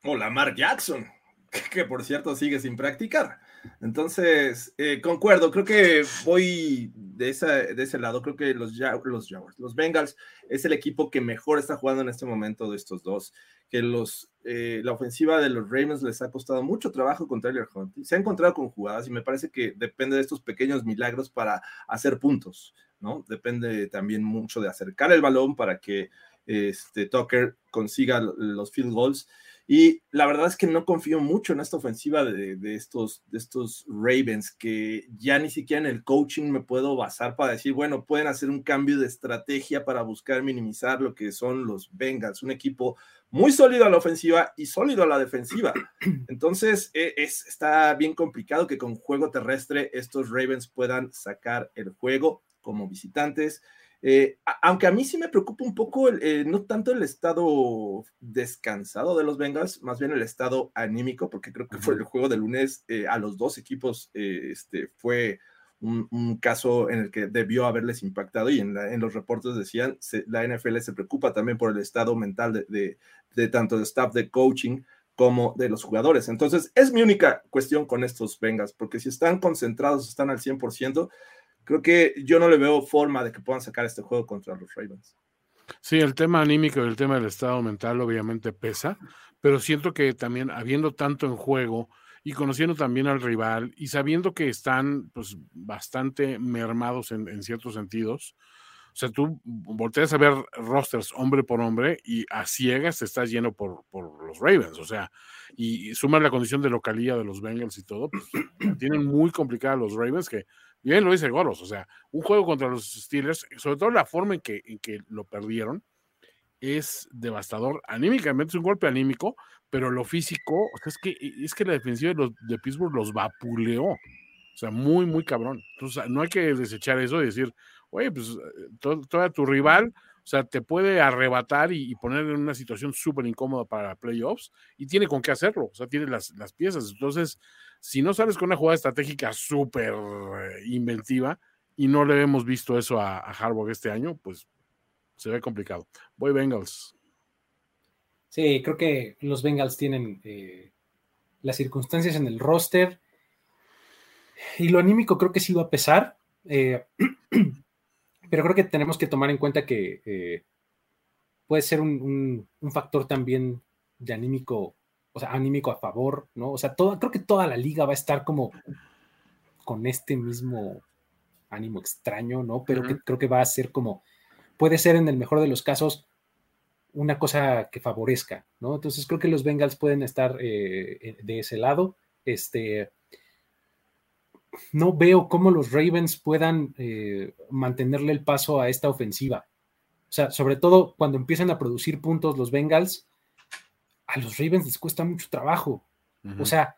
O Lamar Jackson, [LAUGHS] que por cierto sigue sin practicar. Entonces, eh, concuerdo, creo que voy de, esa, de ese lado, creo que los, los Jaguars, los Bengals es el equipo que mejor está jugando en este momento de estos dos, que los, eh, la ofensiva de los Ravens les ha costado mucho trabajo con Tyler Hunt, se ha encontrado con jugadas y me parece que depende de estos pequeños milagros para hacer puntos, ¿no? Depende también mucho de acercar el balón para que este, Tucker consiga los field goals y la verdad es que no confío mucho en esta ofensiva de, estos, de estos Ravens, que ya ni siquiera en el coaching me puedo basar para decir, bueno, pueden hacer un cambio de estrategia para buscar minimizar lo que son los Bengals, un equipo muy sólido a la ofensiva y sólido a la defensiva. [CLEARS THROAT] Entonces, e, es, está bien complicado que con juego terrestre estos Ravens puedan sacar el juego como visitantes. Eh, aunque a mí sí me preocupa un poco, eh, no tanto el estado descansado de los Bengals, más bien el estado anímico, porque creo que fue el juego de lunes eh, a los dos equipos, este, fue un, caso en el que debió haberles impactado y en, los reportes decían, la NFL se preocupa también por el estado mental de, de tanto de staff de coaching como de los jugadores. Entonces, es mi única cuestión con estos Bengals, porque si están concentrados, están al 100%, creo que yo no le veo forma de que puedan sacar este juego contra los Ravens. Sí, el tema anímico y el tema del estado mental obviamente pesa, pero siento que también habiendo tanto en juego y conociendo también al rival y sabiendo que están pues bastante mermados en, ciertos sentidos, o sea, tú volteas a ver rosters hombre por hombre y a ciegas te estás lleno por, por los Ravens, o sea, y, sumas la condición de localía de los Bengals y todo, pues [CLEARS THROAT] tienen muy complicados los Ravens que bien lo dice Goros, o sea, un juego contra los Steelers, sobre todo la forma en que, lo perdieron, es devastador. Anímicamente es un golpe anímico, pero lo físico, o sea, es que, es que la defensiva de, los, de Pittsburgh los vapuleó. O sea, muy, muy cabrón. Entonces, no hay que desechar eso y decir, oye, pues eh, todo, tu rival, o sea, te puede arrebatar y, poner en una situación súper incómoda para playoffs y tiene con qué hacerlo. O sea, tiene las, las piezas. Entonces, si no sales con una jugada estratégica súper eh, inventiva y no le hemos visto eso a, a Harbaugh este año, pues se ve complicado. Voy Bengals. Sí, creo que los Bengals tienen eh, las circunstancias en el roster y lo anímico creo que sí va a pesar, eh, [CLEARS THROAT] pero creo que tenemos que tomar en cuenta que puede ser un, un factor también de anímico o sea, anímico a favor, ¿no? O sea, creo que toda la liga va a estar como con este mismo ánimo extraño, ¿no? Pero que creo que va a ser como, puede ser en el mejor de los casos una cosa que favorezca, ¿no? Entonces creo que los Bengals pueden estar eh, de ese lado. Este, no veo cómo los Ravens puedan eh, mantenerle el paso a esta ofensiva. O sea, sobre todo cuando empiezan a producir puntos los Bengals, a los Ravens les cuesta mucho trabajo. O sea,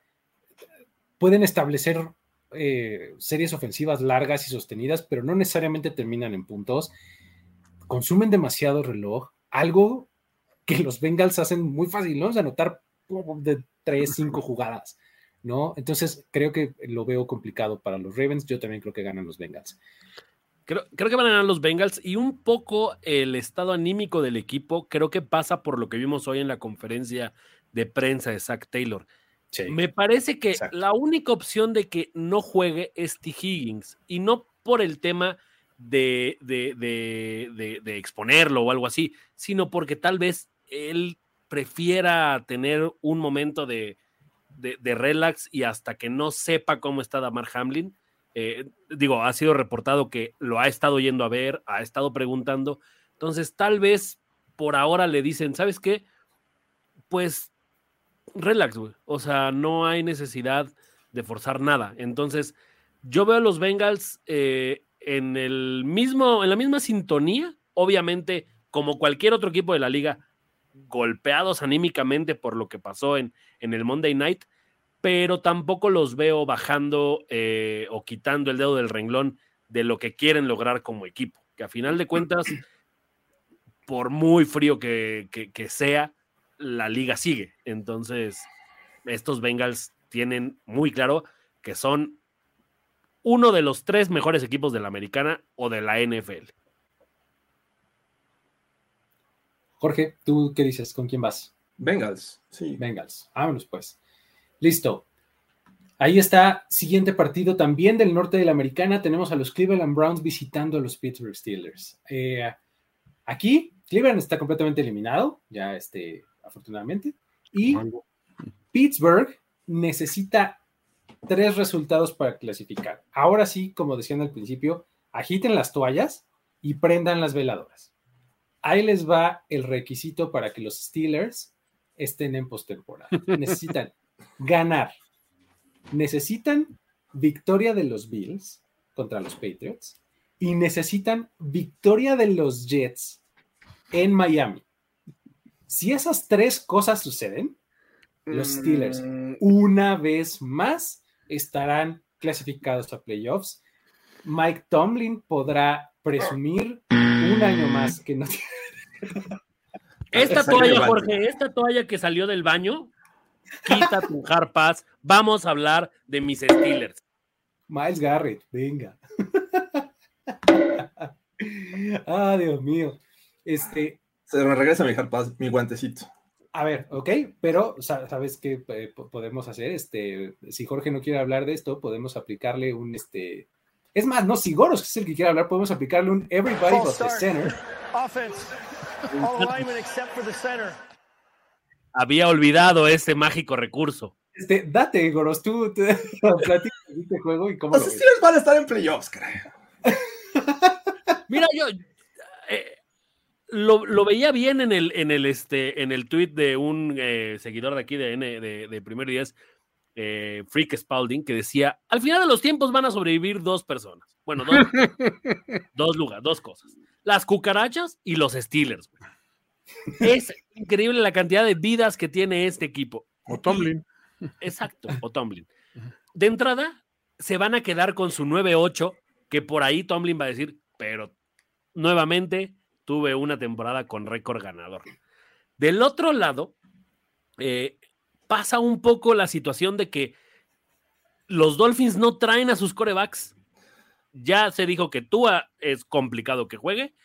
pueden establecer eh, series ofensivas largas y sostenidas, pero no necesariamente terminan en puntos. Consumen demasiado reloj. Algo que los Bengals hacen muy fácil, ¿no? anotar de tres, cinco [LAUGHS] jugadas, ¿no? Entonces creo que lo veo complicado para los Ravens. Yo también creo que ganan los Bengals. Creo, creo, que van a ganar los Bengals y un poco el estado anímico del equipo creo que pasa por lo que vimos hoy en la conferencia de prensa de Zach Taylor. Me parece que la única opción de que no juegue es T. Higgins y no por el tema de, de, exponerlo o algo así, sino porque tal vez él prefiera tener un momento de, relax y hasta que no sepa cómo está Damar Hamlin. Eh, digo, ha sido reportado que lo ha estado yendo a ver, ha estado preguntando. Entonces, tal vez por ahora le dicen, ¿sabes qué? Pues relax, güey. O sea, no hay necesidad de forzar nada. Entonces, yo veo a los Bengals eh, en el mismo, en la misma sintonía, obviamente, como cualquier otro equipo de la liga, golpeados anímicamente por lo que pasó en, en el Monday Night, pero tampoco los veo bajando eh, o quitando el dedo del renglón de lo que quieren lograr como equipo. Que a final de cuentas, por muy frío que, que sea, la liga sigue. Entonces, estos Bengals tienen muy claro que son uno de los tres mejores equipos de la americana o de la NFL. Jorge, ¿tú qué dices? ¿Con quién vas? Bengals, sí. Bengals. Vámonos pues. Listo. Ahí está, siguiente partido también del norte de la americana. Tenemos a los Cleveland Browns visitando a los Pittsburgh Steelers. Eh, aquí, Cleveland está completamente eliminado. Ya este, afortunadamente. Y Pittsburgh necesita tres resultados para clasificar. Ahora sí, como decían al principio, agiten las toallas y prendan las veladoras. Ahí les va el requisito para que los Steelers estén en postemporada. Necesitan [LAUGHS] ganar. Necesitan victoria de los Bills contra los Patriots y necesitan victoria de los Jets en Miami. Si esas tres cosas suceden, los Steelers mm. una vez más estarán clasificados a playoffs. Mike Tomlin podrá presumir un año más que no tiene. Esta toalla, Jorge, esta toalla que salió del baño, quita tu harpas. Vamos a hablar de mis Steelers. Miles Garrett, venga. [LAUGHS] ah, Dios mío. Este, se me regresa mi, mi guantecito. A ver, ok, pero sabes qué eh, podemos hacer, este, si Jorge no quiere hablar de esto, podemos aplicarle un, este, es más, no, si Goros es el que quiere hablar, podemos aplicarle un everybody but the center. Había olvidado ese mágico recurso. Este, date, Goros, tú te, [LAUGHS] platicas de este juego y cómo. Los Steelers van a estar en playoffs, creo. [LAUGHS] Mira, yo, eh, lo, veía bien en el, en el, este, en el tweet de un eh, seguidor de aquí de, N, de, de Primero y eh, Freak Spalding, que decía, al final de los tiempos van a sobrevivir dos personas. Bueno, dos, [LAUGHS] dos lugares, dos cosas. Las cucarachas y los Steelers. [LAUGHS] Es increíble la cantidad de vidas que tiene este equipo. O Tomlin. exacto, o Tomlin. De entrada, se van a quedar con su 9-8, que por ahí Tomlin va a decir, pero nuevamente tuve una temporada con récord ganador. Del otro lado, eh, pasa un poco la situación de que los Dolphins no traen a sus corebacks. Ya se dijo que Tua es complicado que juegue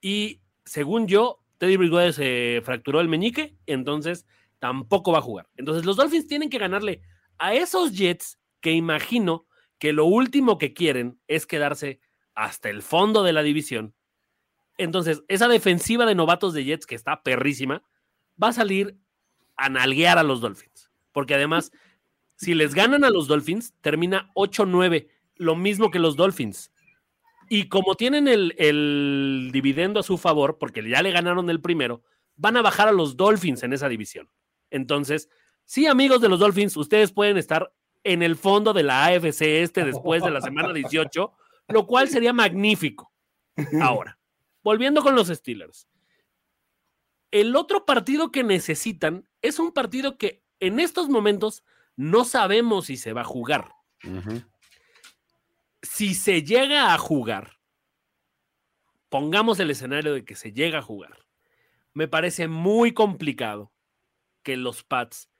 y según yo, Teddy Bridgewater se fracturó el meñique, entonces tampoco va a jugar. Entonces los Dolphins tienen que ganarle a esos Jets que imagino que lo último que quieren es quedarse hasta el fondo de la división entonces, esa defensiva de novatos de Jets, que está perrísima, va a salir a nalguear a los Dolphins. Porque además, si les ganan a los Dolphins, termina 8-9, lo mismo que los Dolphins. Y como tienen el, el, dividendo a su favor, porque ya le ganaron el primero, van a bajar a los Dolphins en esa división. Entonces, sí, amigos de los Dolphins, ustedes pueden estar en el fondo de la AFC este después de la semana 18, lo cual sería magnífico. Ahora, volviendo con los Steelers. El otro partido que necesitan es un partido que en estos momentos no sabemos si se va a jugar. Si se llega a jugar, pongamos el escenario de que se llega a jugar, me parece muy complicado que los Pats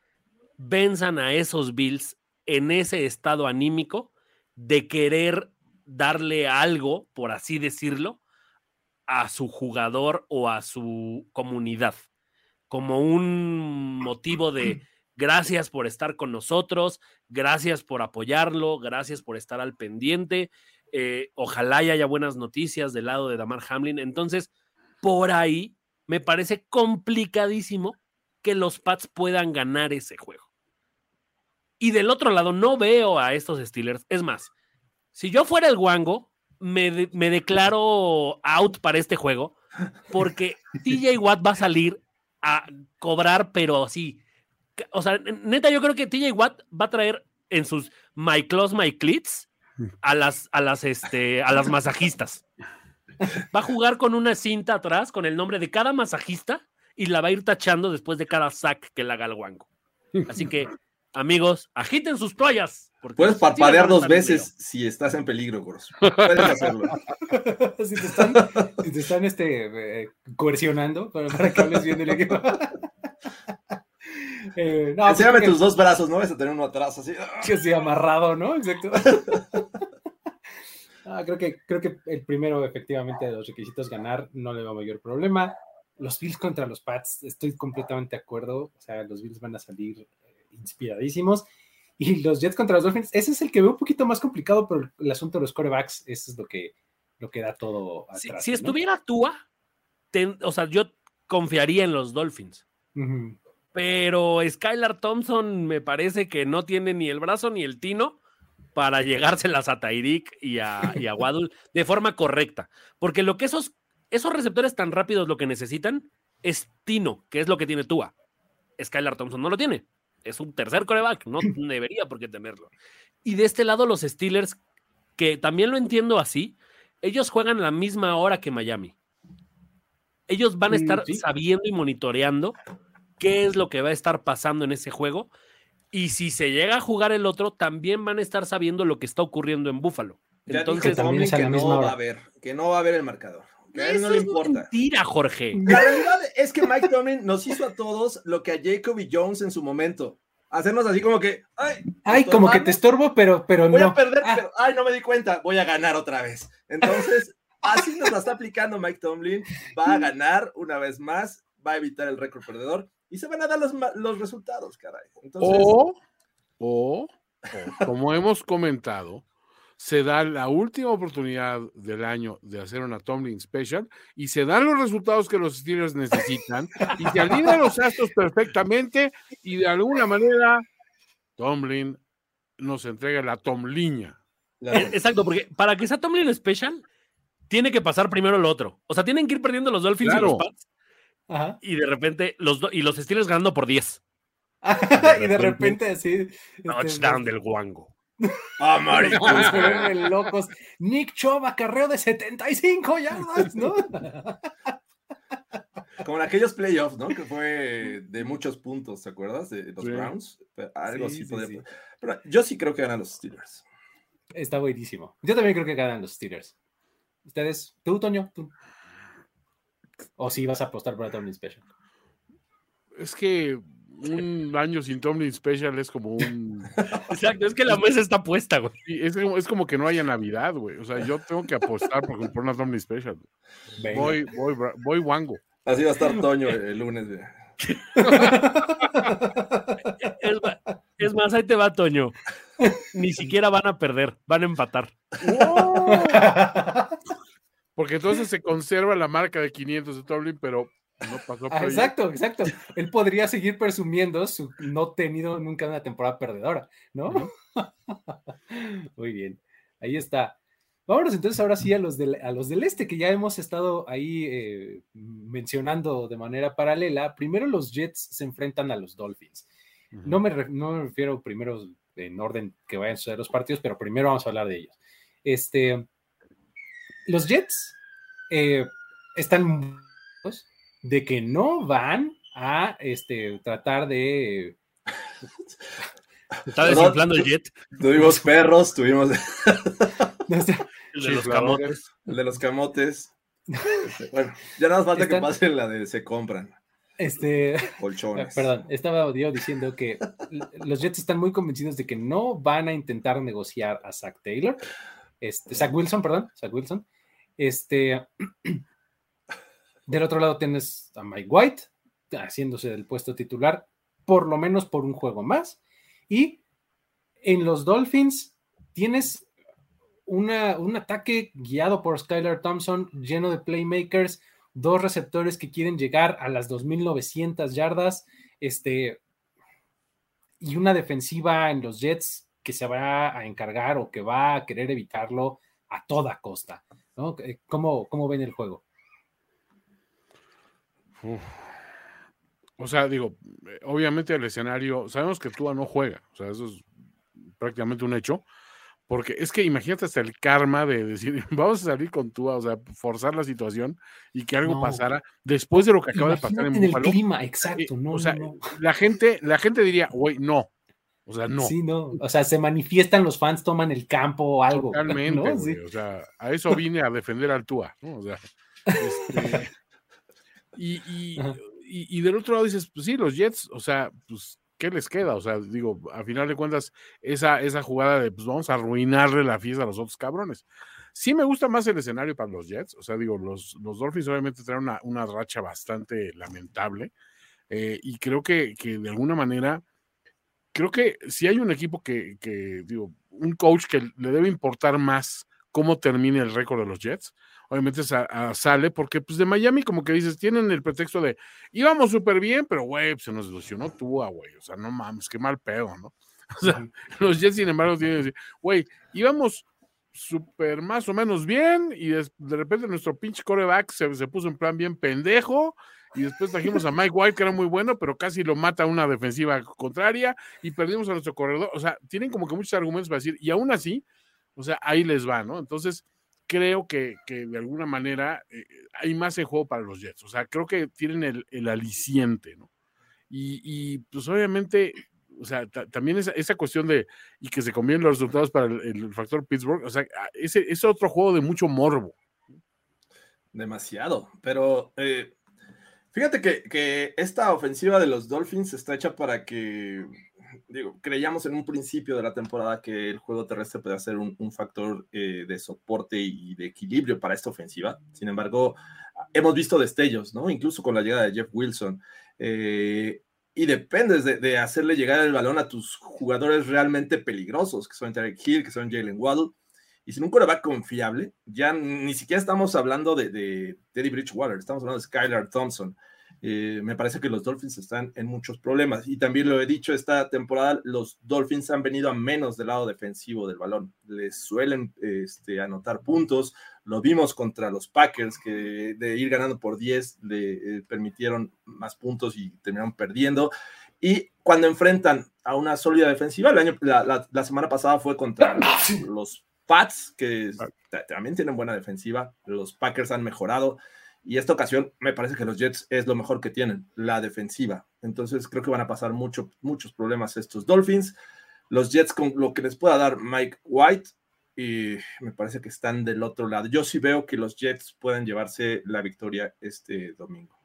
venzan a esos Bills en ese estado anímico de querer darle algo, por así decirlo, a su jugador o a su comunidad, como un motivo de gracias por estar con nosotros, gracias por apoyarlo, gracias por estar al pendiente, eh, ojalá haya buenas noticias del lado de Damar Hamlin. Entonces, por ahí me parece complicadísimo que los Pats puedan ganar ese juego. Y del otro lado, no veo a estos Steelers. Es más, si yo fuera el Wango, me, declaro out para este juego, porque [LAUGHS] TJ Watt va a salir a cobrar, pero así. O sea, neta, yo creo que TJ Watt va a traer en sus My Clothes, My Clits a las, a las, este, a las masajistas. Va a jugar con una cinta atrás con el nombre de cada masajista y la va a ir tachando después de cada sack que le haga el Wango. Así que Amigos, agiten sus toallas. Puedes parpadear dos veces si estás en peligro, Goros. Puedes hacerlo. [LAUGHS] si te están, si te están este, eh, coercionando para, que hables bien del equipo. [LAUGHS] eh, no, pues Enséñame tus dos brazos, ¿no? Vas a tener uno atrás así. Que sí, amarrado, ¿no? Exacto. [LAUGHS] Ah, creo, que, creo que el primero, efectivamente, de los requisitos ganar, no le va a mayor problema. Los Bills contra los Pats, estoy completamente de acuerdo. O sea, los Bills van a salir inspiradísimos. Y los Jets contra los Dolphins, ese es el que veo un poquito más complicado, pero el asunto de los corebacks, eso es lo que, lo que da todo. si, estuviera Tua, o sea, yo confiaría en los Dolphins. Pero Skylar Thompson me parece que no tiene ni el brazo ni el tino para llegárselas a Tyreek y a, y a Waddle de forma correcta. Porque lo que esos, esos receptores tan rápidos lo que necesitan es tino, que es lo que tiene Tua. Skylar Thompson no lo tiene es un tercer coreback, no [LAUGHS] debería por qué tenerlo. Y de este lado los Steelers, que también lo entiendo así, ellos juegan a la misma hora que Miami. Ellos van a mm, estar sabiendo y monitoreando qué es lo que va a estar pasando en ese juego. Y si se llega a jugar el otro, también van a estar sabiendo lo que está ocurriendo en Búfalo. Entonces, también que no va a haber, que no va a haber el marcador. Que no le importa. mentira, Jorge. [LAUGHS] La realidad es que Mike Tomlin nos hizo a todos lo que a Jacob y Jones en su momento. Hacernos así como que, ay, ay como que te estorbo, pero, pero voy no. a perder, ah. pero, ay, no me di cuenta, voy a ganar otra vez. Entonces, así nos la está aplicando Mike Tomlin. Va a [LAUGHS] ganar una vez más, va a evitar el récord perdedor y se van a dar los, los resultados, caray. Entonces, o, o, como [LAUGHS] hemos comentado, se da la última oportunidad del año de hacer una Tomlin Special y se dan los resultados que los Steelers necesitan y se alinean los astros perfectamente y de alguna manera Tomlin nos entrega la Tomliña. Eh, exacto, porque para que sea Tomlin Special tiene que pasar primero lo otro. O sea, tienen que ir perdiendo los Dolphins y los Pats. Y de repente los y los Steelers ganando por 10. [LAUGHS] y de repente así. Touchdown este, del guango. [LAUGHS] Ah, locos. Nick Chubb acarreo de 75 yardas, ¿no? [LAUGHS] Como en aquellos playoffs, ¿no? Que fue de muchos puntos, ¿te acuerdas? De los Browns. Algo así podría. Pero yo sí creo que ganan los Steelers. Está buenísimo. Yo también creo que ganan los Steelers. ¿Ustedes? ¿Tú, Toño? ¿Tú? ¿O si vas a apostar por la Tomlin Special? Es que un año sin Tomlin Special es como un. [LAUGHS] Exacto, es que la mesa está puesta, güey. Es, es, como que no haya Navidad, güey. O sea, yo tengo que apostar por, por una Tomlin Special. Voy, voy, voy wango. Así va a estar Toño el lunes, güey. Es, más, ahí te va, Toño. Ni siquiera van a perder, van a empatar. Porque entonces se conserva la marca de 500 de Tomlin, pero no pasó ah, exacto, exacto. Él podría seguir presumiendo su no tenido nunca una temporada perdedora, ¿no? [LAUGHS] Muy bien, ahí está. Vámonos entonces ahora sí a los del, a los del este, que ya hemos estado ahí eh, mencionando de manera paralela. Primero los Jets se enfrentan a los Dolphins. no, me, no, refiero primero en orden que vayan a suceder los partidos, pero primero vamos a hablar de ellos. Este, los Jets eh, están de que no van a este, tratar de... Está desinflando el jet. Tuvimos perros, tuvimos... [LAUGHS] el de los camotes. El de los camotes. Este, bueno, ya nada más falta que pase la de se compran. Este, colchones. Perdón, estaba yo diciendo que los Jets están muy convencidos de que no van a intentar negociar a Zach Taylor, este, Zach Wilson, perdón, Zach Wilson. Este, [CLEARS THROAT] del otro lado tienes a Mike White haciéndose del puesto titular, por lo menos por un juego más. Y en los Dolphins tienes una, un ataque guiado por Skylar Thompson, lleno de playmakers, dos receptores que quieren llegar a las 2.900 yardas, este, y una defensiva en los Jets que se va a encargar o que va a querer evitarlo a toda costa. ¿No? ¿Cómo, cómo ven el juego? O sea, digo, obviamente el escenario, sabemos que Tua no juega, o sea, eso es prácticamente un hecho, porque es que imagínate hasta el karma de decir, [LAUGHS] vamos a salir con Tua, o sea, forzar la situación y que algo pasara después de lo que acaba de pasar en, en el clima, exacto, no, o sea, la gente, la gente diría, güey, no, o sea, no. Sí, no. O sea, se manifiestan los fans, toman el campo o algo. Totalmente, O sea, a eso vine a defender al Tua, ¿no? O sea, este, [LAUGHS] y, y, y, del otro lado dices, pues sí, los Jets, o sea, pues, ¿qué les queda? O sea, digo, a final de cuentas, esa, esa jugada de, pues vamos a arruinarle la fiesta a los otros cabrones. Sí me gusta más el escenario para los Jets, o sea, digo, los, los Dolphins obviamente traen una, una racha bastante lamentable eh, y creo que, que, de alguna manera, creo que si hay un equipo que, que, digo, un coach que le debe importar más cómo termine el récord de los Jets, obviamente sale, porque pues de Miami como que dices, tienen el pretexto de, íbamos súper bien, pero güey, se nos ilusionó tú, güey, o sea, no mames, qué mal pedo, ¿no? [LAUGHS] O sea, los Jets, sin embargo, tienen que decir, güey, íbamos súper más o menos bien y de, repente nuestro pinche coreback se, se, puso en plan bien pendejo y después trajimos a Mike White que era muy bueno pero casi lo mata una defensiva contraria y perdimos a nuestro corredor, o sea, tienen como que muchos argumentos para decir y aún así, o sea, ahí les va, ¿no? Entonces, creo que, de alguna manera eh, hay más en juego para los Jets. O sea, creo que tienen el, aliciente, ¿no? Y, pues obviamente, o sea, también esa, esa, cuestión de, y que se convienen los resultados para el, factor Pittsburgh, o sea, ah, ese es otro juego de mucho morbo. Demasiado, pero eh, fíjate que, que esta ofensiva de los Dolphins está hecha para que digo, creíamos en un principio de la temporada que el juego terrestre podía ser un, factor eh, de soporte y de equilibrio para esta ofensiva. Sin embargo, hemos visto destellos, ¿no? Incluso con la llegada de Jeff Wilson. Eh, y dependes de, hacerle llegar el balón a tus jugadores realmente peligrosos, que son Tarek Hill, que son Jalen Waddle. Y sin un coreback confiable, ya ni siquiera estamos hablando de, de Teddy Bridgewater, estamos hablando de Skylar Thompson. Eh, me parece que los Dolphins están en muchos problemas. Y también lo he dicho, esta temporada los Dolphins han venido a menos del lado defensivo del balón. Les suelen este, anotar puntos. Lo vimos contra los Packers, que de ir ganando por 10 le eh, permitieron más puntos y terminaron perdiendo. Y cuando enfrentan a una sólida defensiva, el año, la, semana pasada fue contra los Pats, que también tienen buena defensiva. Los Packers han mejorado. Y esta ocasión me parece que los Jets es lo mejor que tienen, la defensiva. Entonces creo que van a pasar mucho, muchos problemas estos Dolphins. Los Jets con lo que les pueda dar Mike White, y me parece que están del otro lado. Yo sí veo que los Jets pueden llevarse la victoria este domingo.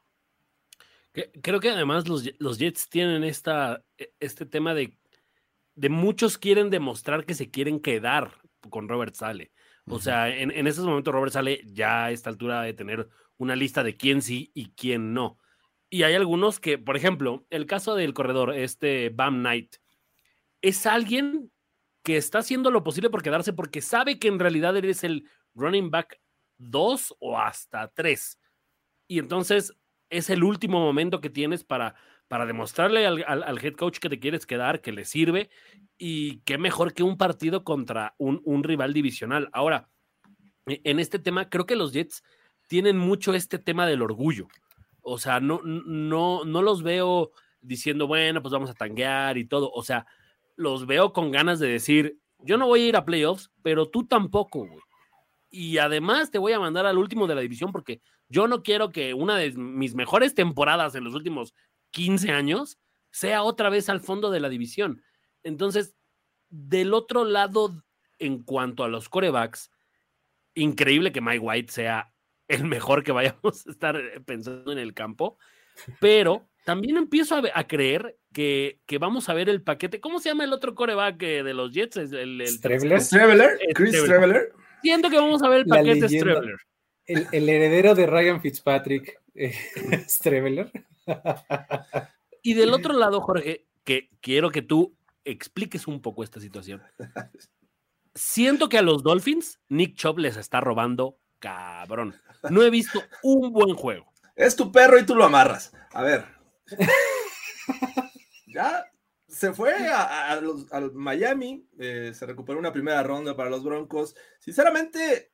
Creo que además los, los Jets tienen esta, este tema de, de muchos quieren demostrar que se quieren quedar con Robert Sale. O sea, en, en estos momentos Robert Sale ya a esta altura de tener una lista de quién sí y quién no. Y hay algunos que, por ejemplo, el caso del corredor, este Bam Knight, es alguien que está haciendo lo posible por quedarse porque sabe que en realidad eres el running back 2 o hasta 3. Y entonces es el último momento que tienes para, para demostrarle al, al, head coach que te quieres quedar, que le sirve. Y qué mejor que un partido contra un, un rival divisional. Ahora, e, en este tema, creo que los Jets tienen mucho este tema del orgullo. O sea, no, no, no los veo diciendo, bueno, pues vamos a tanguear y todo. O sea, los veo con ganas de decir, yo no voy a ir a playoffs, pero tú tampoco, güey. Y además te voy a mandar al último de la división porque yo no quiero que una de mis mejores temporadas en los últimos 15 años sea otra vez al fondo de la división. Entonces, del otro lado, en cuanto a los corebacks, increíble que Mike White sea el mejor que vayamos a estar pensando en el campo, pero también empiezo a, creer que, vamos a ver el paquete. ¿Cómo se llama el otro coreback de los Jets? El, el, Chris Streveler. Siento que vamos a ver el paquete Streveler. El, heredero de Ryan Fitzpatrick, eh, [LAUGHS] y del otro lado, Jorge, que quiero que tú expliques un poco esta situación. Siento que a los Dolphins, Nick Chubb les está robando cabrón. No he visto un buen juego. Es tu perro y tú lo amarras. A ver. ya se fue a, Miami, eh, se recuperó una primera ronda para los Broncos. Sinceramente,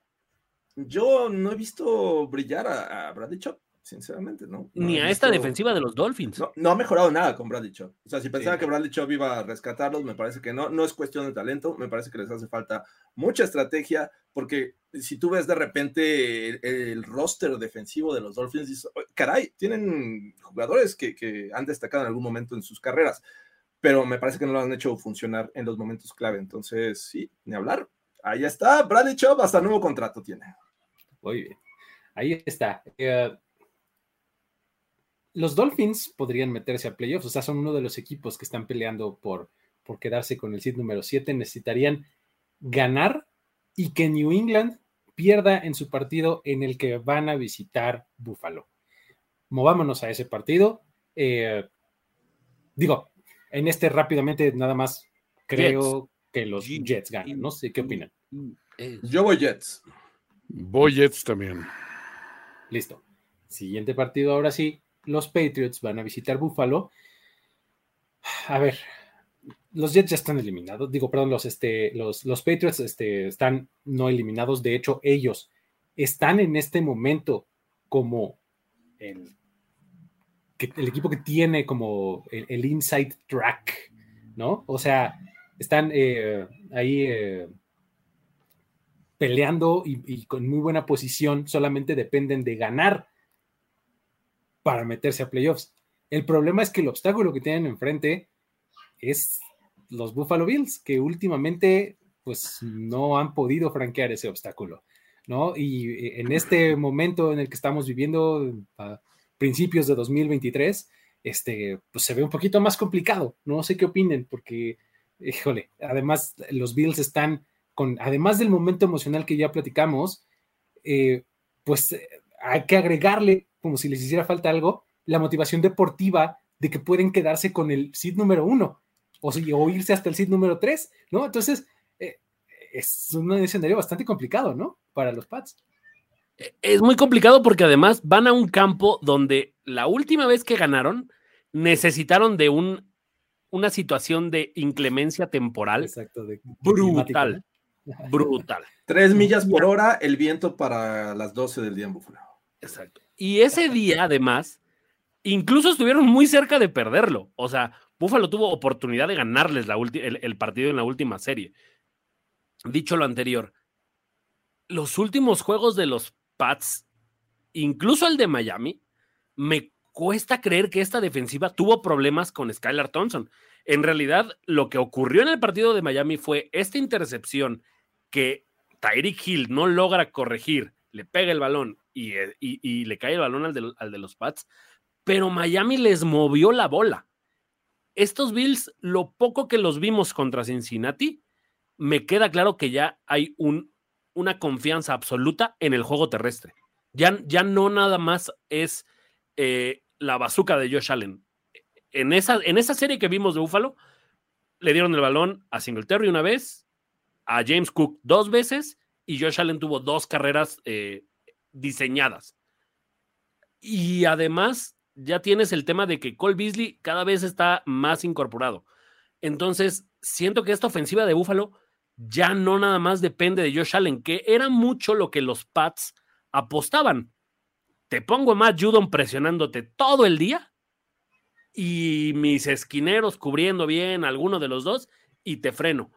yo no he visto brillar a, a Chop sinceramente, ¿no? Ni a esta defensiva de los Dolphins. No, ha mejorado nada con Bradley Chop. O sea, si pensaba que Bradley Chop iba a rescatarlos, me parece que no, no es cuestión de talento, me parece que les hace falta mucha estrategia, porque si tú ves de repente el, roster defensivo de los Dolphins, dices, caray, tienen jugadores que, que han destacado en algún momento en sus carreras, pero me parece que no lo han hecho funcionar en los momentos clave. Entonces, sí, ni hablar. Ahí está, Bradley Chop hasta nuevo contrato tiene. Muy bien. Ahí está. Eh, los Dolphins podrían meterse a playoffs, o sea, son uno de los equipos que están peleando por, por quedarse con el seed número 7. Necesitarían ganar y que New England pierda en su partido en el que van a visitar Buffalo. Movámonos a ese partido. Eh, digo, en este rápidamente nada más creo que los Jets ganan. No sé qué opinan. Yo voy Jets. Voy Jets también. Listo. Siguiente partido, ahora sí los Patriots van a visitar Buffalo. A ver, los Jets ya están eliminados. Digo, perdón, los, este, los, los Patriots este, están no eliminados. De hecho, ellos están en este momento como el, el equipo que tiene como el, inside track, ¿no? O sea, están eh, ahí eh, peleando y, con muy buena posición. Solamente dependen de ganar para meterse a playoffs. El problema es que el obstáculo que tienen enfrente es los Buffalo Bills, que últimamente pues no han podido franquear ese obstáculo, ¿no? Y eh, en este momento en el que estamos viviendo, principios de 2023, este, pues se ve un poquito más complicado. No sé qué opinen, porque, híjole, además los Bills están con, además del momento emocional que ya platicamos, eh, pues eh, hay que agregarle como si les hiciera falta algo, la motivación deportiva de que pueden quedarse con el seed número uno o, o irse hasta el seed número tres, ¿no? Entonces, eh, es un escenario bastante complicado, ¿no? Para los Pats. Es muy complicado porque además van a un campo donde la última vez que ganaron necesitaron de un, una situación de inclemencia temporal Exacto, de brutal. [LAUGHS] Brutal. Tres millas por hora, el viento para las 12 del día en Búfalo. Exacto. Y ese día, además, incluso estuvieron muy cerca de perderlo. O sea, Buffalo tuvo oportunidad de ganarles la el, el partido en la última serie. Dicho lo anterior, los últimos juegos de los Pats, incluso el de Miami, me cuesta creer que esta defensiva tuvo problemas con Skylar Thompson. En realidad, lo que ocurrió en el partido de Miami fue esta intercepción que Tyreek Hill no logra corregir, le pega el balón eh, y, le cae el balón al de, al de los Pats, pero Miami les movió la bola. Estos Bills, lo poco que los vimos contra Cincinnati, me queda claro que ya hay un, una confianza absoluta en el juego terrestre. Ya, ya no nada más es eh, la bazuca de Josh Allen. En esa, en esa serie que vimos de Búfalo, le dieron el balón a Singletary una vez, a James Cook dos veces, y Josh Allen tuvo dos carreras eh, diseñadas. Y además, ya tienes el tema de que Cole Beasley cada vez está más incorporado. Entonces, siento que esta ofensiva de Buffalo ya no nada más depende de Josh Allen, que era mucho lo que los Pats apostaban. Te pongo más Matt Judon presionándote todo el día y mis esquineros cubriendo bien alguno de los dos y te freno.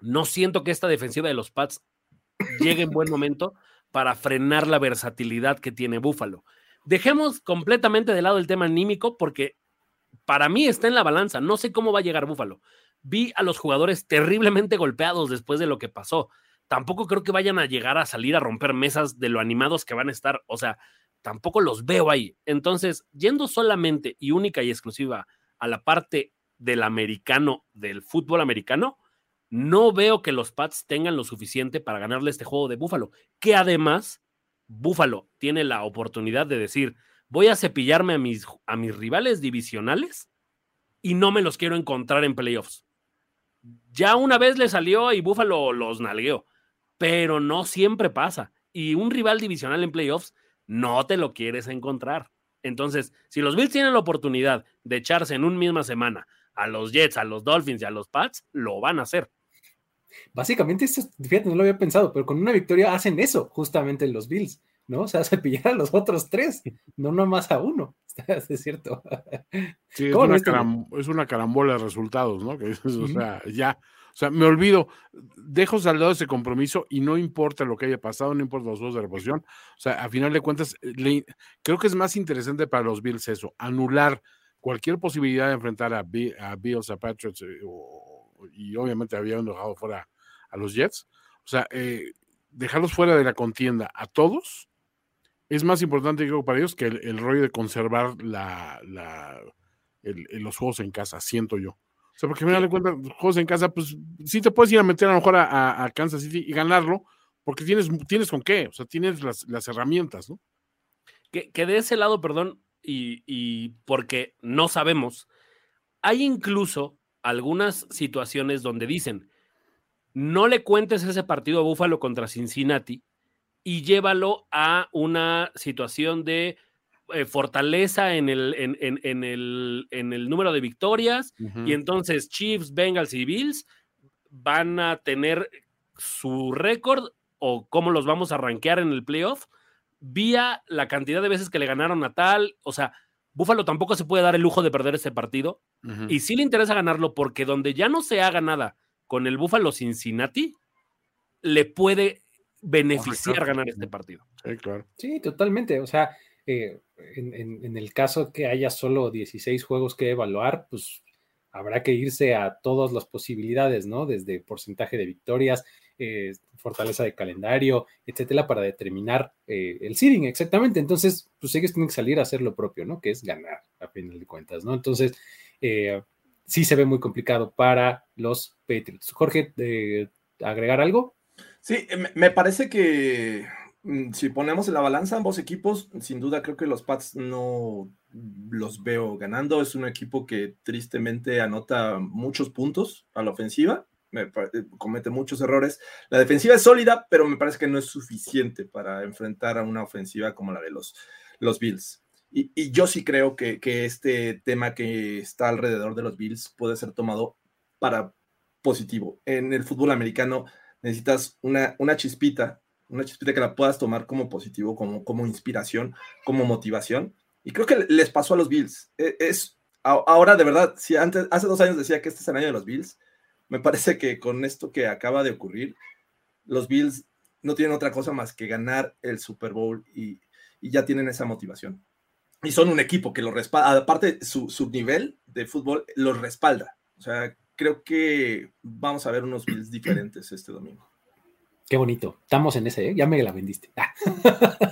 No siento que esta defensiva de los Pats llegue en buen momento para frenar la versatilidad que tiene Búfalo. Dejemos completamente de lado el tema anímico porque para mí está en la balanza. No sé cómo va a llegar Búfalo. Vi a los jugadores terriblemente golpeados después de lo que pasó. tampoco creo que vayan a llegar a salir a romper mesas de lo animados que van a estar. O sea, tampoco los veo ahí. Entonces, yendo solamente y única y exclusiva a la parte del americano, del fútbol americano, no veo que los Pats tengan lo suficiente para ganarle este juego de Búfalo, que además Búfalo tiene la oportunidad de decir, voy a cepillarme a mis, rivales divisionales y no me los quiero encontrar en playoffs. Ya una vez le salió y Búfalo los nalgueó, pero no siempre pasa. Y un rival divisional en playoffs no te lo quieres encontrar. Entonces, si los Bills tienen la oportunidad de echarse en una misma semana a los Jets, a los Dolphins y a los Pats, lo van a hacer. Básicamente, esto, fíjate, no lo había pensado, pero con una victoria hacen eso, justamente los Bills, ¿no? O sea, [LAUGHS] se pillar a los otros tres, no nomás a uno. [LAUGHS] Es cierto. Sí, es una, es una, carambola de resultados, ¿no? Que, o sea, ya. O sea, me olvido, dejo saldado ese compromiso y no importa lo que haya pasado, no importa los juegos de reposición. O sea, a final de cuentas, creo que es más interesante para los Bills eso, anular cualquier posibilidad de enfrentar a, a Bills, a Patriots eh, y obviamente habían dejado fuera a los Jets. O sea, eh, dejarlos fuera de la contienda a todos es más importante creo para ellos que el, rollo de conservar la, los juegos en casa, siento yo. O sea, porque al final de cuentas, juegos en casa, pues sí te puedes ir a meter a lo mejor a, Kansas City y ganarlo, porque tienes, tienes con qué, o sea, tienes las, herramientas, ¿no? Que, de ese lado, perdón, y porque no sabemos, hay incluso algunas situaciones donde dicen, no le cuentes ese partido a Búfalo contra Cincinnati y llévalo a una situación de eh, fortaleza en el, en, el, en el número de victorias y entonces Chiefs, Bengals y Bills van a tener su récord o cómo los vamos a rankear en el playoff vía la cantidad de veces que le ganaron a tal, o sea, Búfalo tampoco se puede dar el lujo de perder ese partido y sí le interesa ganarlo porque donde ya no se haga nada con el Búfalo Cincinnati, le puede beneficiar ganar este partido. Sí, claro. Sí, totalmente. O sea, eh, en, el caso que haya solo 16 juegos que evaluar, pues habrá que irse a todas las posibilidades, ¿no? Desde porcentaje de victorias, eh, fortaleza de calendario, etcétera, para determinar eh, el seeding, exactamente. Entonces, pues ellos tienen que salir a hacer lo propio, ¿no? Que es ganar, a final de cuentas, ¿no? Entonces, sí se ve muy complicado para los Patriots. Jorge, ¿agregar algo? Sí, me parece que mm, si ponemos en la balanza ambos equipos, sin duda creo que los Pats no los veo ganando. Es un equipo que tristemente anota muchos puntos a la ofensiva, eh, comete muchos errores. La defensiva es sólida, pero me parece que no es suficiente para enfrentar a una ofensiva como la de los, los Bills. Y, yo sí creo que, que este tema que está alrededor de los Bills puede ser tomado para positivo. En el fútbol americano necesitas una, una chispita, una chispita que la puedas tomar como positivo, como, como inspiración, como motivación. Y creo que les pasó a los Bills. E, es, ahora, de verdad, si antes, hace dos años decía que este es el año de los Bills, me parece que con esto que acaba de ocurrir, los Bills no tienen otra cosa más que ganar el Super Bowl y, ya tienen esa motivación. Y son un equipo que lo respalda, aparte su, su nivel de fútbol los respalda. O sea, creo que vamos a ver unos Bills diferentes este domingo. Qué bonito. Estamos en ese, ¿eh? Ya me la vendiste. Ah. [LAUGHS]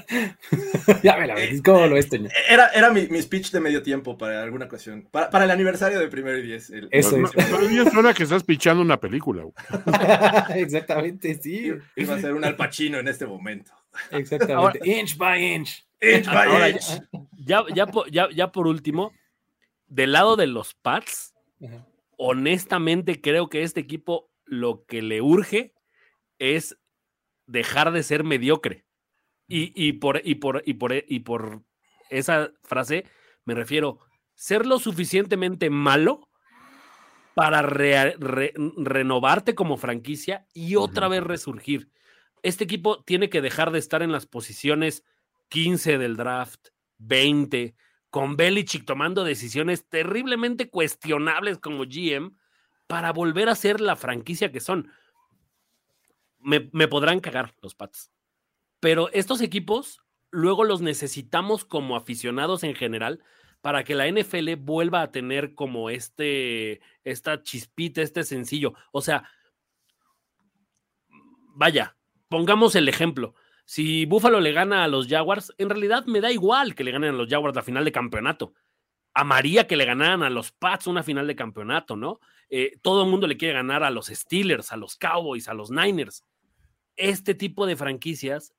ya me la vendiste. ¿Cómo lo es, Era, era mi, speech de medio tiempo para alguna ocasión. Para, el aniversario de primero y diez. Eso es. Pero suena que estás pichando una película. [LAUGHS] Exactamente, sí. Iba a ser un alpachino en este momento. Exactamente. inch by inch. Inch by inch. Ya, ya, ya, por último, del lado de los Pats, honestamente creo que este equipo lo que le urge es dejar de ser mediocre. Y, por, y, por, y, por, y por esa frase me refiero, ser lo suficientemente malo para renovarte como franquicia y otra vez resurgir. Este equipo tiene que dejar de estar en las posiciones 15 del draft, 20, con Belichick tomando decisiones terriblemente cuestionables como GM para volver a ser la franquicia que son. Me, podrán cagar los Pats. Pero estos equipos luego los necesitamos como aficionados en general para que la NFL vuelva a tener como este, esta chispita, este sencillo. O sea, vaya, pongamos el ejemplo. Si Buffalo le gana a los Jaguars, en realidad me da igual que le ganen a los Jaguars la final de campeonato. Amaría que le ganaran a los Pats una final de campeonato, ¿no? Eh, todo el mundo le quiere ganar a los Steelers, a los Cowboys, a los Niners. Este tipo de franquicias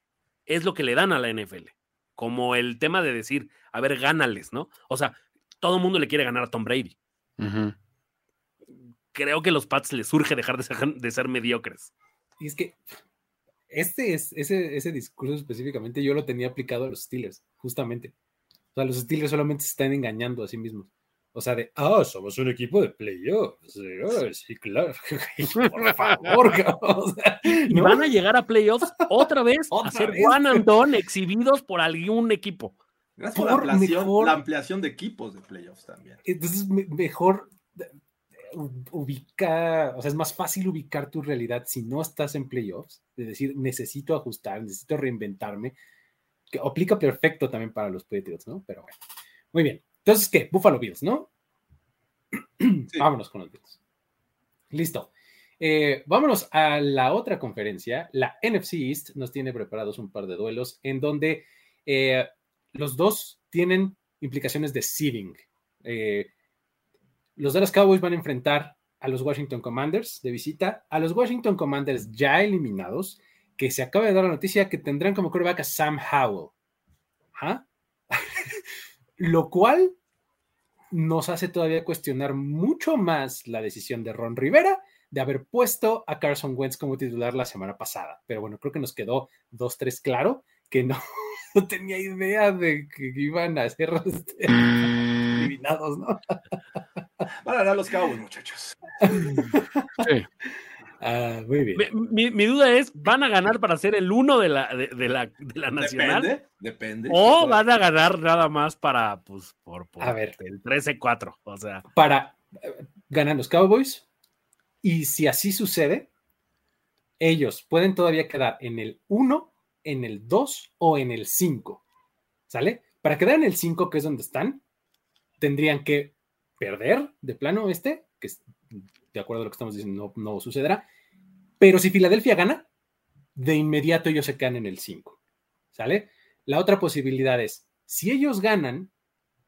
es lo que le dan a la NFL. Como el tema de decir, a ver, gánales, ¿no? O sea, todo el mundo le quiere ganar a Tom Brady. Creo que a los Pats les surge dejar de ser, de ser mediocres. Y es que este es, ese, ese discurso específicamente yo lo tenía aplicado a los Steelers, justamente. O sea, los Steelers solamente se están engañando a sí mismos. O sea, de, ah, somos un equipo de playoffs. sí, claro. [LAUGHS] Por favor, [LAUGHS] o sea, Y van a llegar a playoffs otra vez [LAUGHS] a ser Juan Antón exhibidos por algún equipo. Gracias por, la, ampliación, la ampliación de equipos de playoffs también. Entonces, mejor ubicar, o sea, es más fácil ubicar tu realidad si no estás en playoffs, de decir, necesito ajustar, necesito reinventarme, que aplica perfecto también para los Patriots, ¿no? Pero bueno, muy bien. Entonces, ¿qué? Buffalo Bills, ¿no? [CLEARS THROAT] Vámonos con los Bills. Listo. Eh, vámonos a la otra conferencia. La NFC East nos tiene preparados un par de duelos en donde eh, los dos tienen implicaciones de seeding. Eh, los Dallas Cowboys van a enfrentar a los Washington Commanders de visita, a los Washington Commanders ya eliminados, que se acaba de dar la noticia que tendrán como quarterback a Sam Howell. ¿Ah? [LAUGHS] Lo cual nos hace todavía cuestionar mucho más la decisión de Ron Rivera de haber puesto a Carson Wentz como titular la semana pasada. Pero bueno, creo que nos quedó dos, tres claro que no, [LAUGHS] tenía idea de que iban a ser [LAUGHS] este, eliminados, ¿no? Van a ganar los Cowboys, muchachos. Sí. Ah, muy bien. Mi, duda es, ¿van a ganar para ser el uno de la, de, la, de la nacional? Depende, depende. O van a ganar nada más para, pues, por, a ver, el 13-4, o sea. Para, eh, ganar los Cowboys, y si así sucede, ellos pueden todavía quedar en el 1, en el 2 o en el 5, ¿sale? Para quedar en el 5, que es donde están, tendrían que perder de plano este, que es, de acuerdo a lo que estamos diciendo, no, sucederá. Pero si Filadelfia gana, de inmediato ellos se quedan en el 5. ¿Sale? La otra posibilidad es, si ellos ganan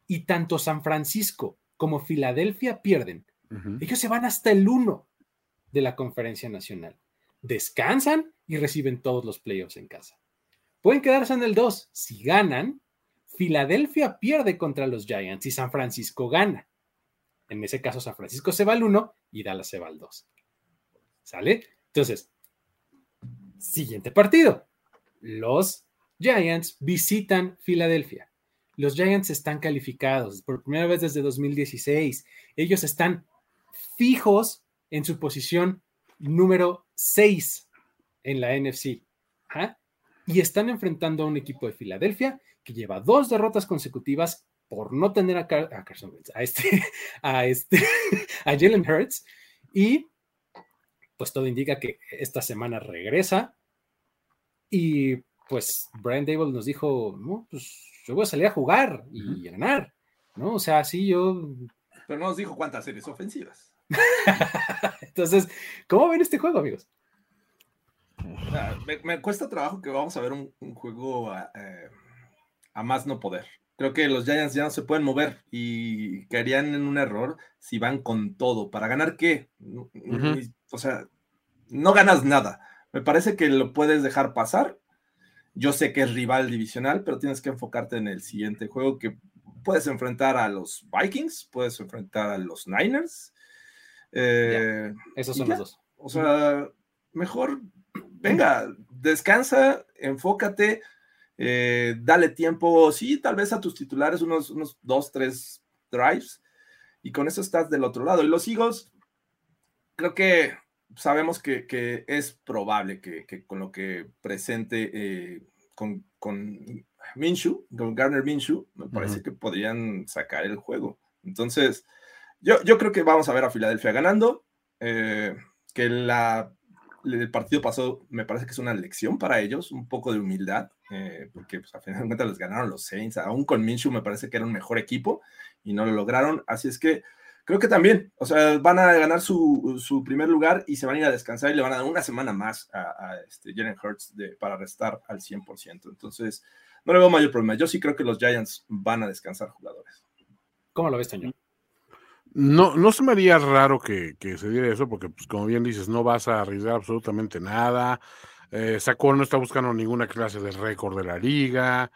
y tanto San Francisco como Filadelfia pierden, ellos se van hasta el 1 de la conferencia nacional. Descansan y reciben todos los playoffs en casa. Pueden quedarse en el 2. Si ganan, Filadelfia pierde contra los Giants y San Francisco gana. En ese caso, San Francisco se va al 1 y Dallas se va al 2. ¿Sale? Entonces, siguiente partido. Los Giants visitan Filadelfia. Los Giants están calificados por primera vez desde 2016. Ellos están fijos en su posición número 6 en la NFC. Y están enfrentando a un equipo de Filadelfia que lleva dos derrotas consecutivas por no tener a, Carson Wentz, a este, [LAUGHS] a este, [LAUGHS] a Jalen Hurts, y pues todo indica que esta semana regresa, y pues Brian Dable nos dijo, no, pues yo voy a salir a jugar y ganar, ¿no? O sea, sí, yo... Pero no nos dijo cuántas series ofensivas. [LAUGHS] Entonces, ¿cómo ven este juego, amigos? Me, cuesta trabajo que vamos a ver un, juego eh, a más no poder. Creo que los Giants ya no se pueden mover y caerían en un error si van con todo. ¿Para ganar qué? O sea, no ganas nada. Me parece que lo puedes dejar pasar. Yo sé que es rival divisional, pero tienes que enfocarte en el siguiente juego que puedes enfrentar a los Vikings, puedes enfrentar a los Niners. Eh, esos son los dos. O sea, mejor, venga, descansa, enfócate eh, dale tiempo, sí, tal vez a tus titulares unos, unos dos, tres drives, y con eso estás del otro lado. Y los Eagles, creo que sabemos que, es probable que, con lo que presente eh, con, con Minshew, con Garner Minshew, me parece que podrían sacar el juego. Entonces, yo, yo creo que vamos a ver a Filadelfia ganando, eh, que la el partido pasado me parece que es una lección para ellos, un poco de humildad, eh, porque pues, a final de cuentas les ganaron los Saints, aún con Minshew me parece que era un mejor equipo y no lo lograron, así es que creo que también, o sea, van a ganar su, primer lugar y se van a ir a descansar y le van a dar una semana más a, este Jalen Hurts para restar al 100%. Entonces, no le veo mayor problema. Yo sí creo que los Giants van a descansar jugadores. ¿Cómo lo ves, Toño? No, no se me haría raro que, se diera eso, porque, pues, como bien dices, no vas a arriesgar absolutamente nada. Eh, no está buscando ninguna clase de récord de la liga.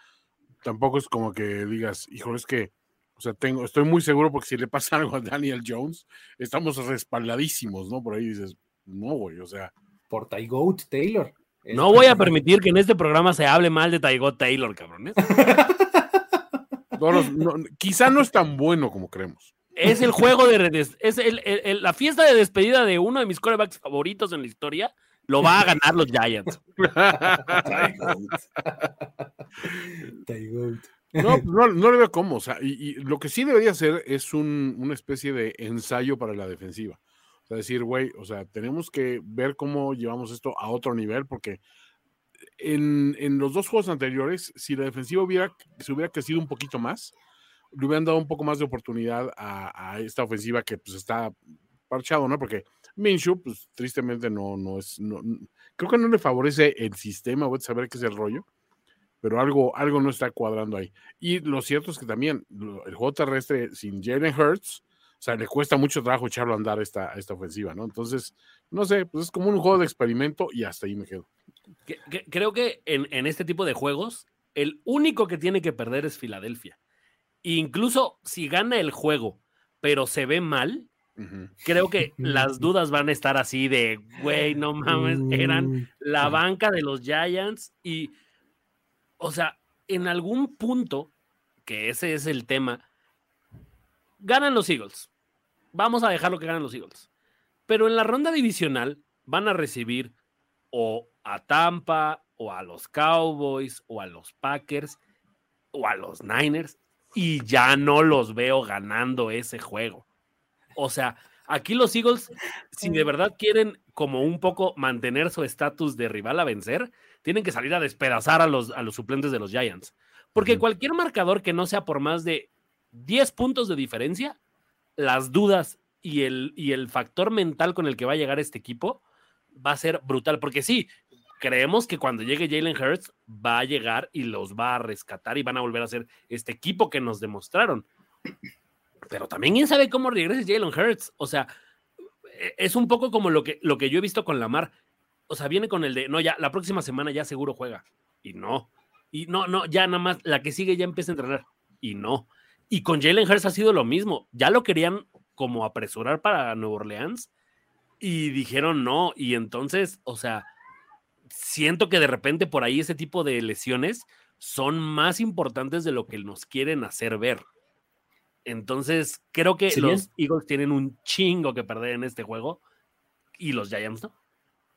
Tampoco es como que digas, híjole, es que, o sea, tengo, estoy muy seguro porque si le pasa [LAUGHS] algo a Daniel Jones, estamos respaldadísimos, ¿no? Por ahí dices, no, güey, o sea. Por Tygoat Taylor. No voy a permitir que en este programa se hable mal de Tygoat Taylor, cabrones. [LAUGHS] quizá no es tan bueno como creemos. Es el juego de. Es la fiesta de despedida de uno de mis corebacks favoritos en la historia. Lo va a ganar los Giants. no, no, no, le veo cómo. O sea, y, lo que sí debería hacer es una especie de ensayo para la defensiva. O sea, decir, güey, o sea, tenemos que ver cómo llevamos esto a otro nivel, porque en, en, los dos juegos anteriores, si la defensiva hubiera, se hubiera crecido un poquito más, le hubieran dado un poco más de oportunidad a, esta ofensiva que pues está parchado, ¿no? Porque Minshew, pues tristemente no, no es, no, creo que no le favorece el sistema, voy a saber qué es el rollo, pero algo, algo no está cuadrando ahí. Y lo cierto es que también el juego terrestre sin Jalen Hurts, o sea, le cuesta mucho trabajo echarlo a andar esta, esta ofensiva, ¿no? Entonces, no sé, pues es como un juego de experimento y hasta ahí me quedo. Creo que en, en este tipo de juegos, el único que tiene que perder es Filadelfia incluso si gana el juego, pero se ve mal, creo que [LAUGHS] las dudas van a estar así de, güey, no mames, eran la banca de los Giants y, o sea, en algún punto, que ese es el tema, ganan los Eagles. Vamos a dejarlo que ganen los Eagles. Pero en la ronda divisional van a recibir o a Tampa, o a los Cowboys, o a los Packers, o a los Niners y ya no los veo ganando ese juego. O sea, aquí los Eagles, si de verdad quieren como un poco mantener su estatus de rival a vencer, tienen que salir a despedazar a los, a los suplentes de los Giants. Porque cualquier marcador que no sea por más de 10 puntos de diferencia, las dudas y el, y el factor mental con el que va a llegar este equipo va a ser brutal. Porque sí, creemos que cuando llegue Jalen Hurts va a llegar y los va a rescatar y van a volver a ser este equipo que nos demostraron. Pero también quién sabe cómo regrese Jalen Hurts. O sea, e, es un poco como lo que, lo que yo he visto con Lamar. O sea, viene con el de, no, ya, la próxima semana ya seguro juega. Y no. Y no, no, ya nada más, la que sigue ya empieza a entrenar. Y no. Y con Jalen Hurts ha sido lo mismo. Ya lo querían como apresurar para Nueva Orleans y dijeron no. Y entonces, o sea, siento que de repente por ahí ese tipo de lesiones son más importantes de lo que nos quieren hacer ver. Entonces, creo que los Eagles tienen un chingo que perder en este juego y los Giants no.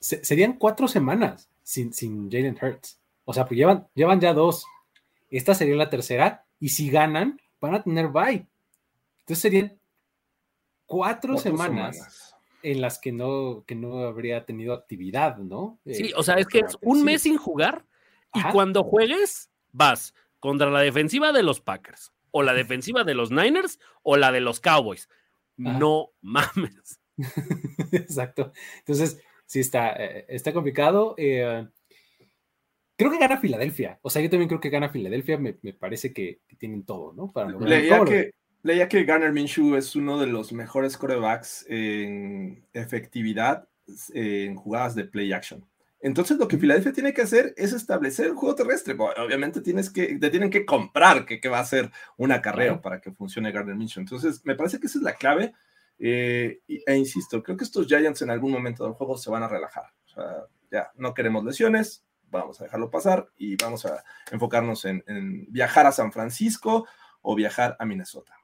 serían cuatro semanas sin, sin Jalen Hurts. O sea, pues llevan, llevan ya dos. Esta sería la tercera y si ganan, van a tener bye. Entonces serían cuatro, semanas en las que no, que no habría tenido actividad, ¿no? Sí, eh, o sea, es que es un mes sin jugar y cuando juegues vas contra la defensiva de los Packers o la defensiva de los Niners o la de los Cowboys. No [LAUGHS] mames. [LAUGHS] Exacto. Entonces, sí está, eh, está complicado. Eh, creo que gana Filadelfia. O sea, yo también creo que gana Filadelfia. Me, parece que, tienen todo, ¿no? Para que, Leía que Garner Minshew es uno de los mejores corebacks en efectividad en jugadas de play action. Entonces, lo que Filadelfia tiene que hacer es establecer el juego terrestre. Obviamente, tienes que, te tienen que comprar que, que va a ser un acarreo para que funcione Garner Minshew. Entonces, me parece que esa es la clave. Eh, e insisto, creo que estos Giants en algún momento del juego se van a relajar. O sea, ya no queremos lesiones, vamos a dejarlo pasar y vamos a enfocarnos en, en viajar a San Francisco o viajar a Minnesota.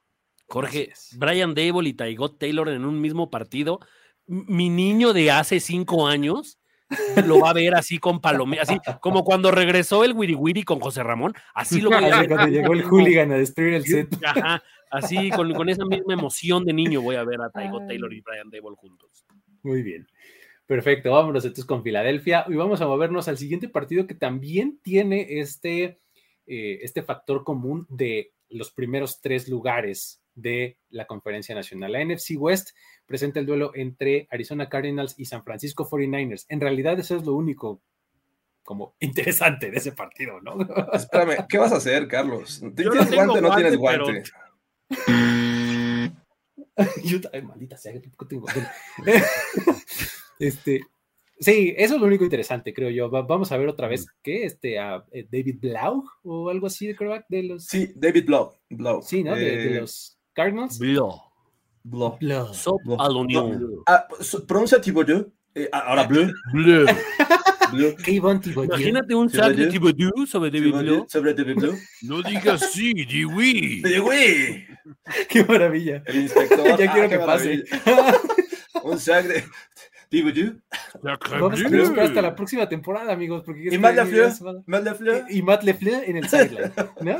Jorge, Brian Dable y Tygot Taylor en un mismo partido. Mi niño de hace cinco años lo va a ver así con palomé, así como cuando regresó el Wiri Wiri con José Ramón, así lo voy a ver. Cuando llegó el hooligan a destruir el set. [LAUGHS] así con, esa misma emoción de niño voy a ver a Tygot Taylor y Brian Dable juntos. Muy bien. Perfecto, vámonos entonces con Filadelfia y vamos a movernos al siguiente partido que también tiene este, eh, este factor común de los primeros tres lugares de la conferencia nacional. La NFC West presenta el duelo entre Arizona Cardinals y San Francisco 49ers. En realidad eso es lo único como [LAUGHS] interesante de ese partido, ¿no? Espérame, ¿qué vas a hacer, Carlos? Yo no ¿Tienes tengo guante o no tienes guante, guante? [LAUGHS] Yo, ay, maldita sea, tampoco tengo. [LAUGHS] este, sí, eso es lo único interesante, creo yo. Va- vamos a ver otra vez, ¿qué? Este, a eh, David Blau o algo así de quarterback de los. Sí, David Blow. Blow. Sí, ¿no? De, de Eh, los Cardinals. Blow. Blau. Sop Bleu. à l'oignon. Ah, so- pronuncia Thibodeau. Eh, ah, ahora Bleu. Bleu. [LAUGHS] Imagínate un sac de. Thibodeau sobre David Bleu. Sobre David Bleu. No digas sí, di oui. Eh, güey, Qué maravilla. El inspector. ya ah, quiero qué que pase. Un sac de Thibodeau. Vamos a tener que esperar hasta la próxima temporada, amigos. Porque Y Matt Lafleur. Matt Lafleur. Y Matt Lefleur en el sideline. ¿no?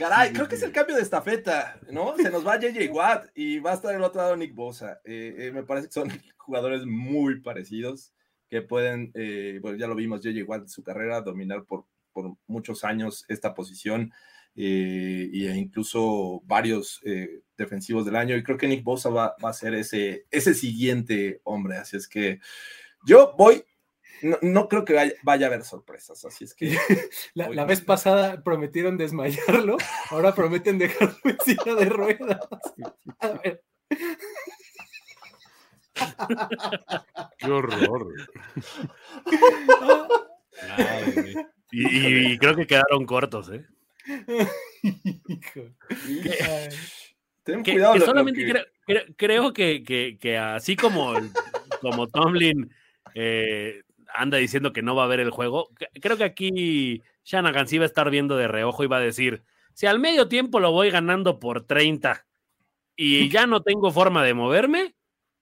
Caray, creo que es el cambio de estafeta, ¿no? Se nos va JJ [LAUGHS] Watt y va a estar el otro lado Nick Bosa. Eh, eh, me parece que son [LAUGHS] jugadores muy parecidos que pueden, eh, bueno, ya lo vimos, JJ Watt en su carrera, dominar por, por muchos años esta posición e incluso varios defensivos del año. Y creo que Nick Bosa va, va a ser ese, ese siguiente hombre. Así es que yo voy. No, no creo que vaya, vaya a haber sorpresas, así es que [LAUGHS] La, vez pasada prometieron desmayarlo, ahora prometen dejarlo [LAUGHS] en silla de ruedas. A ver, Qué horror. Ay, [LAUGHS] y, y- y creo que quedaron cortos, ¿eh? hijo. Ten Que, cuidado. que solamente que- creo, creo- creo que, que- que así como, como Tomlin eh, anda diciendo que no va a ver el juego, creo que aquí Shanahan sí va a estar viendo de reojo y va a decir, si al medio tiempo lo voy ganando por 30 y ya no tengo forma de moverme,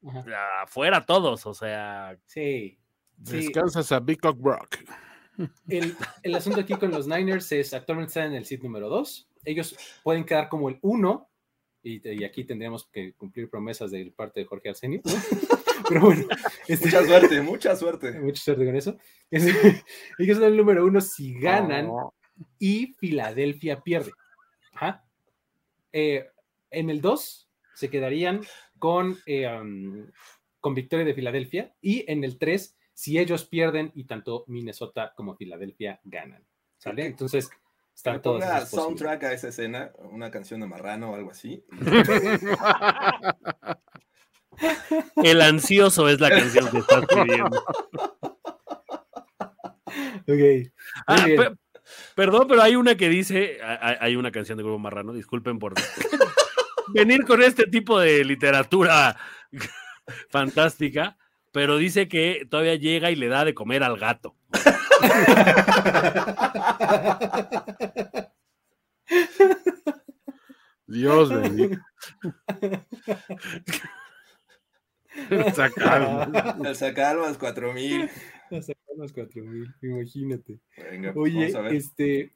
Ajá. afuera todos, o sea, Sí. sí. Descansas a Big Cock Brock. [LAUGHS] El, el asunto aquí con los Niners es actualmente están en el seed número 2. Ellos pueden quedar como el 1. Y, y aquí tendríamos que cumplir promesas de parte de Jorge Arsenio. ¿no? Pero bueno, este- Mucha suerte, mucha suerte. [LAUGHS] mucha suerte con eso. Es- [LAUGHS] ellos son el número 1 si ganan y Filadelfia pierde. Ajá. Eh, en el 2 se quedarían con, eh, um, con victoria de Filadelfia y en el 3 si ellos pierden y tanto Minnesota como Filadelfia ganan. ¿Sale? Entonces están todos ponga soundtrack a esa escena, una canción de Marrano o algo así. [LAUGHS] el ansioso es la canción que estás pidiendo. Ok. Ah, perdón, pero hay una que dice, hay, hay una canción de Grupo Marrano, disculpen por [LAUGHS] venir con este tipo de literatura [LAUGHS] fantástica, pero dice que todavía llega y le da de comer al gato. Dios bendito. [LAUGHS] Sacaron. El Sacalmas 4000. A sacar los 4000, [LAUGHS] imagínate. Venga, Oye, vamos a ver. este,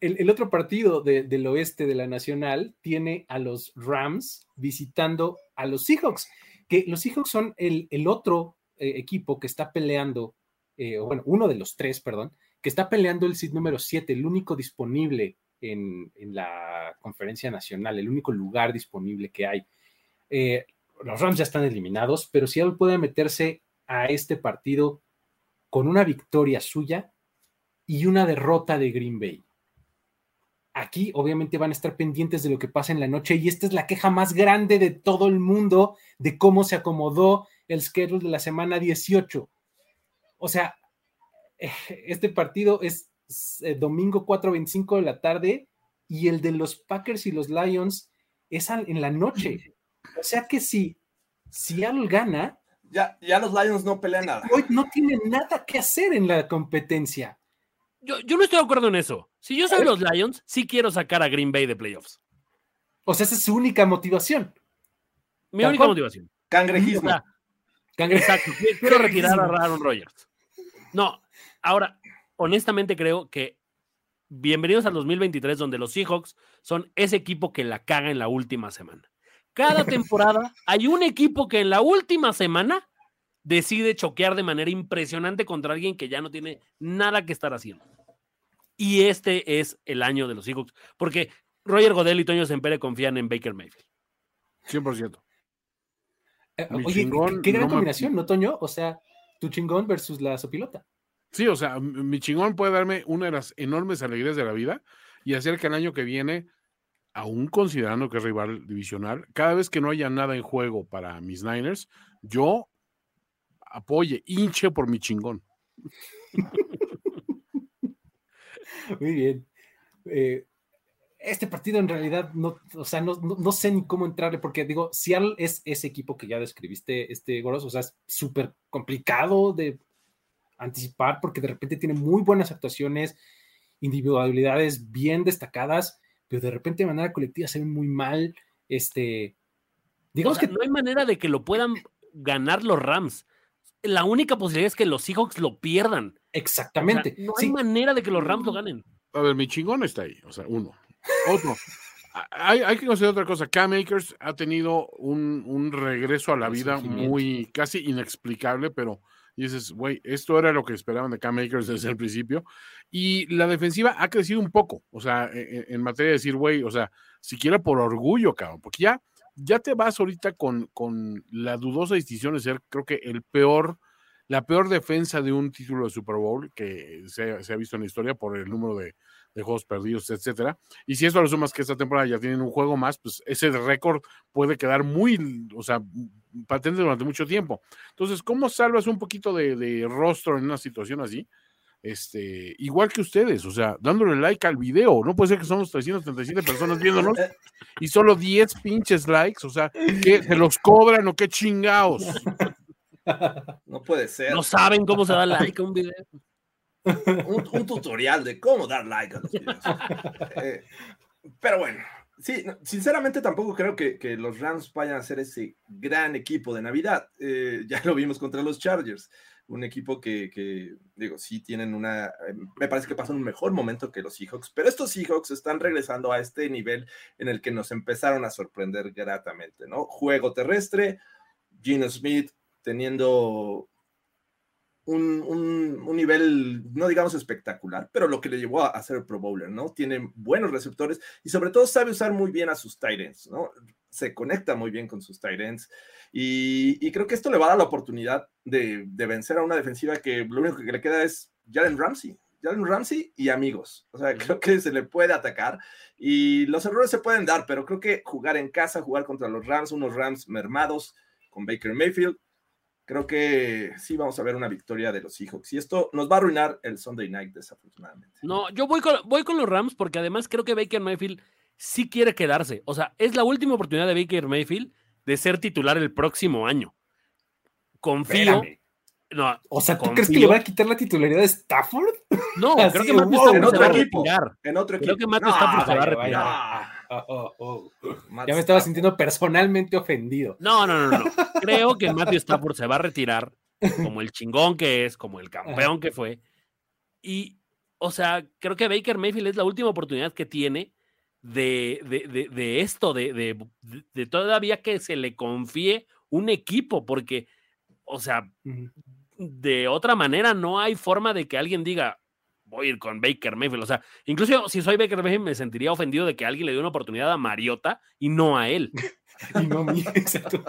el, el otro partido de- del oeste de la Nacional tiene a los Rams visitando a los Seahawks, que los Seahawks son el, el otro eh, equipo que está peleando, eh, bueno, uno de los tres, perdón, que está peleando el seed número 7, el único disponible en, en la conferencia nacional, el único lugar disponible que hay. Eh, los Rams ya están eliminados, pero si él puede meterse a este partido con una victoria suya y una derrota de Green Bay. Aquí obviamente van a estar pendientes de lo que pasa en la noche y esta es la queja más grande de todo el mundo de cómo se acomodó el schedule de la semana 18. O sea, eh, este partido es eh, domingo 4.25 de la tarde y el de los Packers y los Lions es en la noche. O sea que si Seattle gana, Ya, ya los Lions no pelean nada. Hoy no tiene nada que hacer en la competencia. Yo, yo no estoy de acuerdo en eso. Si yo soy los Lions, sí quiero sacar a Green Bay de playoffs. O sea, esa es su única motivación. Mi única cual. motivación. O Cangrejismo. sea, Cangre- Exacto. qui- Quiero [LAUGHS] retirar a Aaron Rodgers. No, ahora, honestamente creo que bienvenidos al 2023, donde los Seahawks son ese equipo que la caga en la última semana. Cada temporada hay un equipo que en la última semana decide choquear de manera impresionante contra alguien que ya no tiene nada que estar haciendo. Y este es el año de los Seahawks, porque Roger Godel y Toño Sempere confían en Baker Mayfield. 100%. Eh, oye, chingón qué, qué gran no me- combinación, ¿no, Toño? O sea, tu chingón versus la sopilota. Sí, o sea, mi chingón puede darme una de las enormes alegrías de la vida y hacer que el año que viene, aún considerando que es rival divisional, cada vez que no haya nada en juego para mis Niners, yo apoye, hinche por mi chingón. Muy bien. Eh, este partido en realidad no, o sea, no, sé ni cómo entrarle, porque digo, Seattle es ese equipo que ya describiste, este Goros, o sea, es súper complicado de anticipar porque de repente tiene muy buenas actuaciones, individualidades bien destacadas, pero de repente de manera colectiva se ven muy mal. Este, digamos O sea, que no hay manera de que lo puedan ganar los Rams. La única posibilidad es que los Seahawks lo pierdan. O sea, exactamente. no hay sí, manera de que los Rams lo ganen. A ver, mi chingón está ahí, o sea, uno. Otro. [LAUGHS] Hay, hay que considerar otra cosa. Cam Akers ha tenido un, un regreso a la vida muy casi inexplicable, pero dices, güey, esto era lo que esperaban de Cam Akers desde el principio. Y la defensiva ha crecido un poco, o sea, e- e- en, materia de decir, güey, o sea, siquiera por orgullo, cabrón, porque ya, ya te vas ahorita con, con la dudosa distinción de ser, creo que el peor, la peor defensa de un título de Super Bowl que se, se ha visto en la historia por el número de, de juegos perdidos, etcétera. Y si esto lo sumas que esta temporada ya tienen un juego más, pues ese récord puede quedar muy, o sea, patente durante mucho tiempo. Entonces, ¿cómo salvas un poquito de, de rostro en una situación así? Este, igual que ustedes, o sea, dándole like al video. No puede ser que somos 337 personas viéndonos y solo 10 pinches likes, o sea, que se los cobran o qué chingaos. [LAUGHS] No puede ser. No saben cómo se da like a un video. Un, un tutorial de cómo dar like a los videos. Eh, pero bueno, sí, sinceramente tampoco creo que, que los Rams vayan a ser ese gran equipo de Navidad. Eh, ya lo vimos contra los Chargers, un equipo que, que, digo, sí tienen una, eh, me parece que pasan un mejor momento que los Seahawks, pero estos Seahawks están regresando a este nivel en el que nos empezaron a sorprender gratamente, ¿no? Juego terrestre, Gino Smith teniendo un, un, un, nivel, no digamos espectacular, pero lo que le llevó a, a ser Pro Bowler, ¿no? Tiene buenos receptores y sobre todo sabe usar muy bien a sus tight ends, ¿no? Se conecta muy bien con sus tight ends y, y creo que esto le va a dar la oportunidad de, de, vencer a una defensiva que lo único que le queda es Jalen Ramsey. Jalen Ramsey y amigos. O sea, creo que se le puede atacar y los errores se pueden dar, pero creo que jugar en casa, jugar contra los Rams, unos Rams mermados con Baker Mayfield, creo que sí vamos a ver una victoria de los Seahawks. Y esto nos va a arruinar el Sunday night, desafortunadamente. No, yo voy con, voy con los Rams porque además creo que Baker Mayfield sí quiere quedarse. O sea, es la última oportunidad de Baker Mayfield de ser titular el próximo año. Confío. No, o sea, ¿tú confío. crees que le va a quitar la titularidad de Stafford? No, Así, [LAUGHS] creo que Matthew wow, Stafford se va a retirar. En otro creo equipo. que Matthew no, Stafford se va a retirar. Oh, oh, oh. Ya me estaba sintiendo personalmente ofendido. No, no, no, no. Creo que Matthew Stafford se va a retirar como el chingón que es, como el campeón que fue. Y, o sea, creo que Baker Mayfield es la última oportunidad que tiene de, de, de, de esto, de, de, todavía que se le confíe un equipo, porque, o sea, de otra manera no hay forma de que alguien diga, voy a ir con Baker Mayfield. O sea, incluso si soy Baker Mayfield me sentiría ofendido de que alguien le dio una oportunidad a Mariota y no a él. [LAUGHS] y no a mí, [LAUGHS] exacto.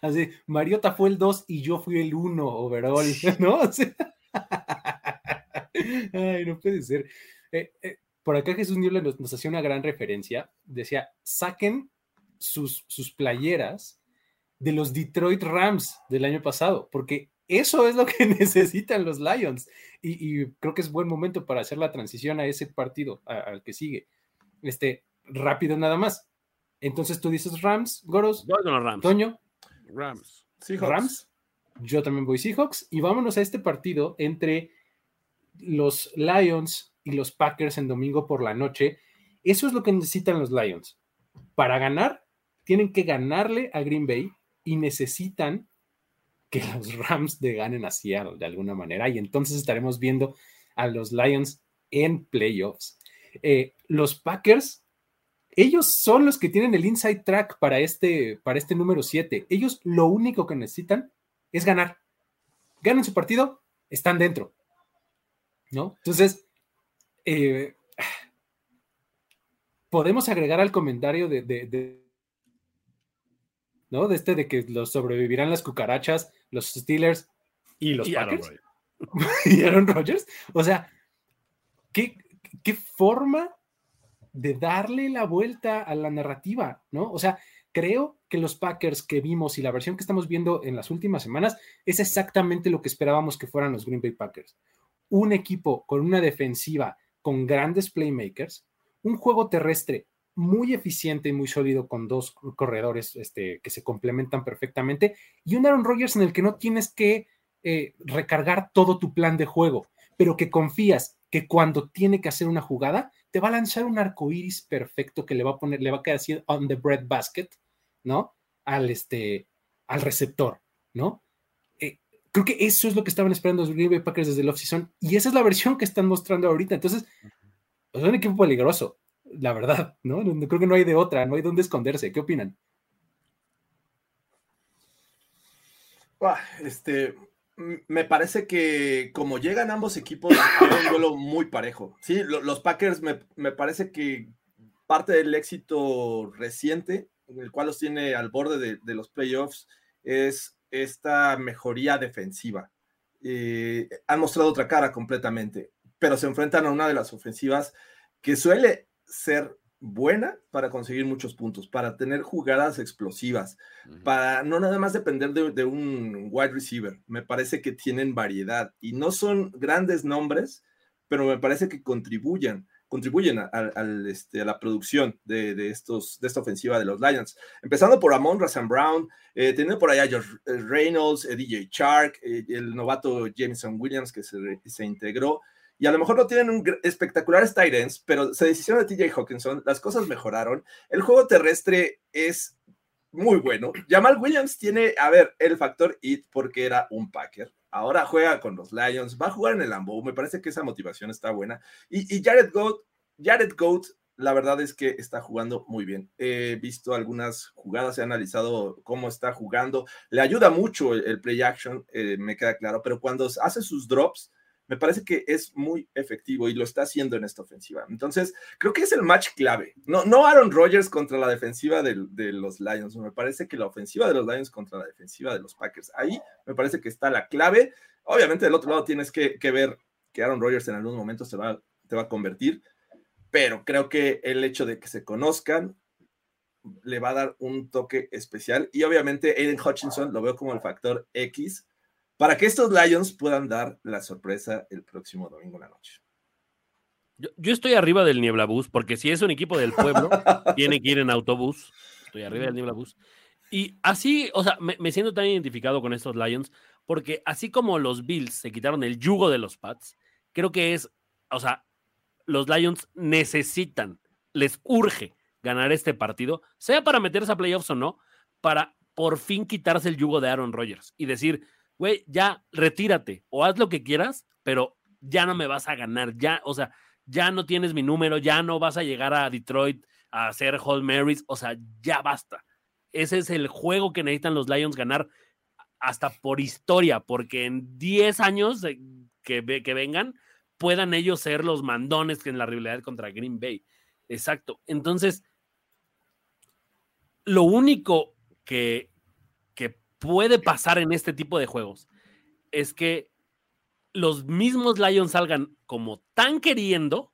Así, Mariota fue el 2 y yo fui el 1 overall, [LAUGHS] ¿no? O sea, ay, no puede ser. Eh, eh, por acá Jesús Niebla nos, nos, hacía una gran referencia. Decía, saquen sus, sus playeras de los Detroit Rams del año pasado, porque eso es lo que [LAUGHS] necesitan los Lions. Y, y, creo que es buen momento para hacer la transición a ese partido, a, al que sigue. Este, rápido nada más. Entonces tú dices Rams, Goros. Voy con los Rams. Toño. Rams. Seahawks. Rams. Yo también voy Seahawks. Y vámonos a este partido entre los Lions y los Packers en domingo por la noche. Eso es lo que necesitan los Lions. Para ganar, tienen que ganarle a Green Bay y necesitan que los [LAUGHS] Rams de ganen a Seattle de alguna manera. Y entonces estaremos viendo a los Lions en playoffs. Eh, los Packers, ellos son los que tienen el inside track para este, para este número 7. Ellos lo único que necesitan es ganar. Ganan su partido, están dentro. ¿No? Entonces, eh, [SIGHS] podemos agregar al comentario de, ¿no? De este de que los sobrevivirán las cucarachas, los Steelers y los Packers. [LAUGHS] y Aaron Rodgers. O sea, ¿qué, qué forma de darle la vuelta a la narrativa, ¿no? O sea, creo que los Packers que vimos y la versión que estamos viendo en las últimas semanas es exactamente lo que esperábamos que fueran los Green Bay Packers. Un equipo con una defensiva con grandes playmakers, un juego terrestre muy eficiente y muy sólido con dos corredores este, que se complementan perfectamente y un Aaron Rodgers en el que no tienes que eh, recargar todo tu plan de juego, pero que confías que cuando tiene que hacer una jugada, te va a lanzar un arco iris perfecto que le va a poner, le va a quedar así on the bread basket, ¿no? Al, este, al receptor, ¿no? Eh, creo que eso es lo que estaban esperando los Green Bay Packers desde el offseason y esa es la versión que están mostrando ahorita. Entonces, es un equipo peligroso la verdad, ¿no? Creo que no hay de otra, no hay dónde esconderse. ¿Qué opinan? Este, me parece que como llegan ambos equipos, [COUGHS] es un duelo muy parejo. Sí, los Packers me, parece que parte del éxito reciente, en el cual los tiene al borde de, los playoffs, es esta mejoría defensiva. Eh, han mostrado otra cara completamente, pero se enfrentan a una de las ofensivas que suele ser buena para conseguir muchos puntos, para tener jugadas explosivas, para no nada más depender de, un wide receiver. Me parece que tienen variedad y no son grandes nombres, pero me parece que contribuyen, contribuyen a, este, a la producción de, estos, de esta ofensiva de los Lions. Empezando por Amon Razan Brown, eh, teniendo por allá George Reynolds, eh, DJ Chark, eh, el novato Jameson Williams que se, se integró y a lo mejor no tienen un espectacular tight pero se decisión de TJ Hawkinson, las cosas mejoraron. El juego terrestre es muy bueno. Jamal Williams tiene, a ver, el factor IT porque era un Packer. Ahora juega con los Lions, va a jugar en el Lambeau. Me parece que esa motivación está buena. Y, Jared Goat, Jared Goat, la verdad es que está jugando muy bien. He visto algunas jugadas, he analizado cómo está jugando. Le ayuda mucho el, play action, eh, me queda claro, pero cuando hace sus drops, me parece que es muy efectivo y lo está haciendo en esta ofensiva. Entonces, creo que es el match clave. No, no Aaron Rodgers contra la defensiva de, los Lions, me parece que la ofensiva de los Lions contra la defensiva de los Packers. Ahí me parece que está la clave. Obviamente, del otro lado tienes que, ver que Aaron Rodgers en algún momento se va, te va a convertir, pero creo que el hecho de que se conozcan le va a dar un toque especial y obviamente Aiden Hutchinson lo veo como el factor X para que estos Lions puedan dar la sorpresa el próximo domingo en la noche. Yo, estoy arriba del Nieblabús, porque si es un equipo del pueblo, [LAUGHS] tiene que ir en autobús. Estoy arriba del Nieblabús. Y así, o sea, me, siento tan identificado con estos Lions, porque así como los Bills se quitaron el yugo de los Pats, creo que es, o sea, los Lions necesitan, les urge ganar este partido, sea para meterse a playoffs o no, para por fin quitarse el yugo de Aaron Rodgers y decir, güey, ya retírate o haz lo que quieras, pero ya no me vas a ganar, ya, o sea, ya no tienes mi número, ya no vas a llegar a Detroit a hacer Hall Marys, o sea, ya basta. Ese es el juego que necesitan los Lions ganar hasta por historia, porque en 10 años que, que vengan, puedan ellos ser los mandones que en la rivalidad contra Green Bay. Exacto. Entonces, lo único que, puede pasar en este tipo de juegos es que los mismos Lions salgan como tan queriendo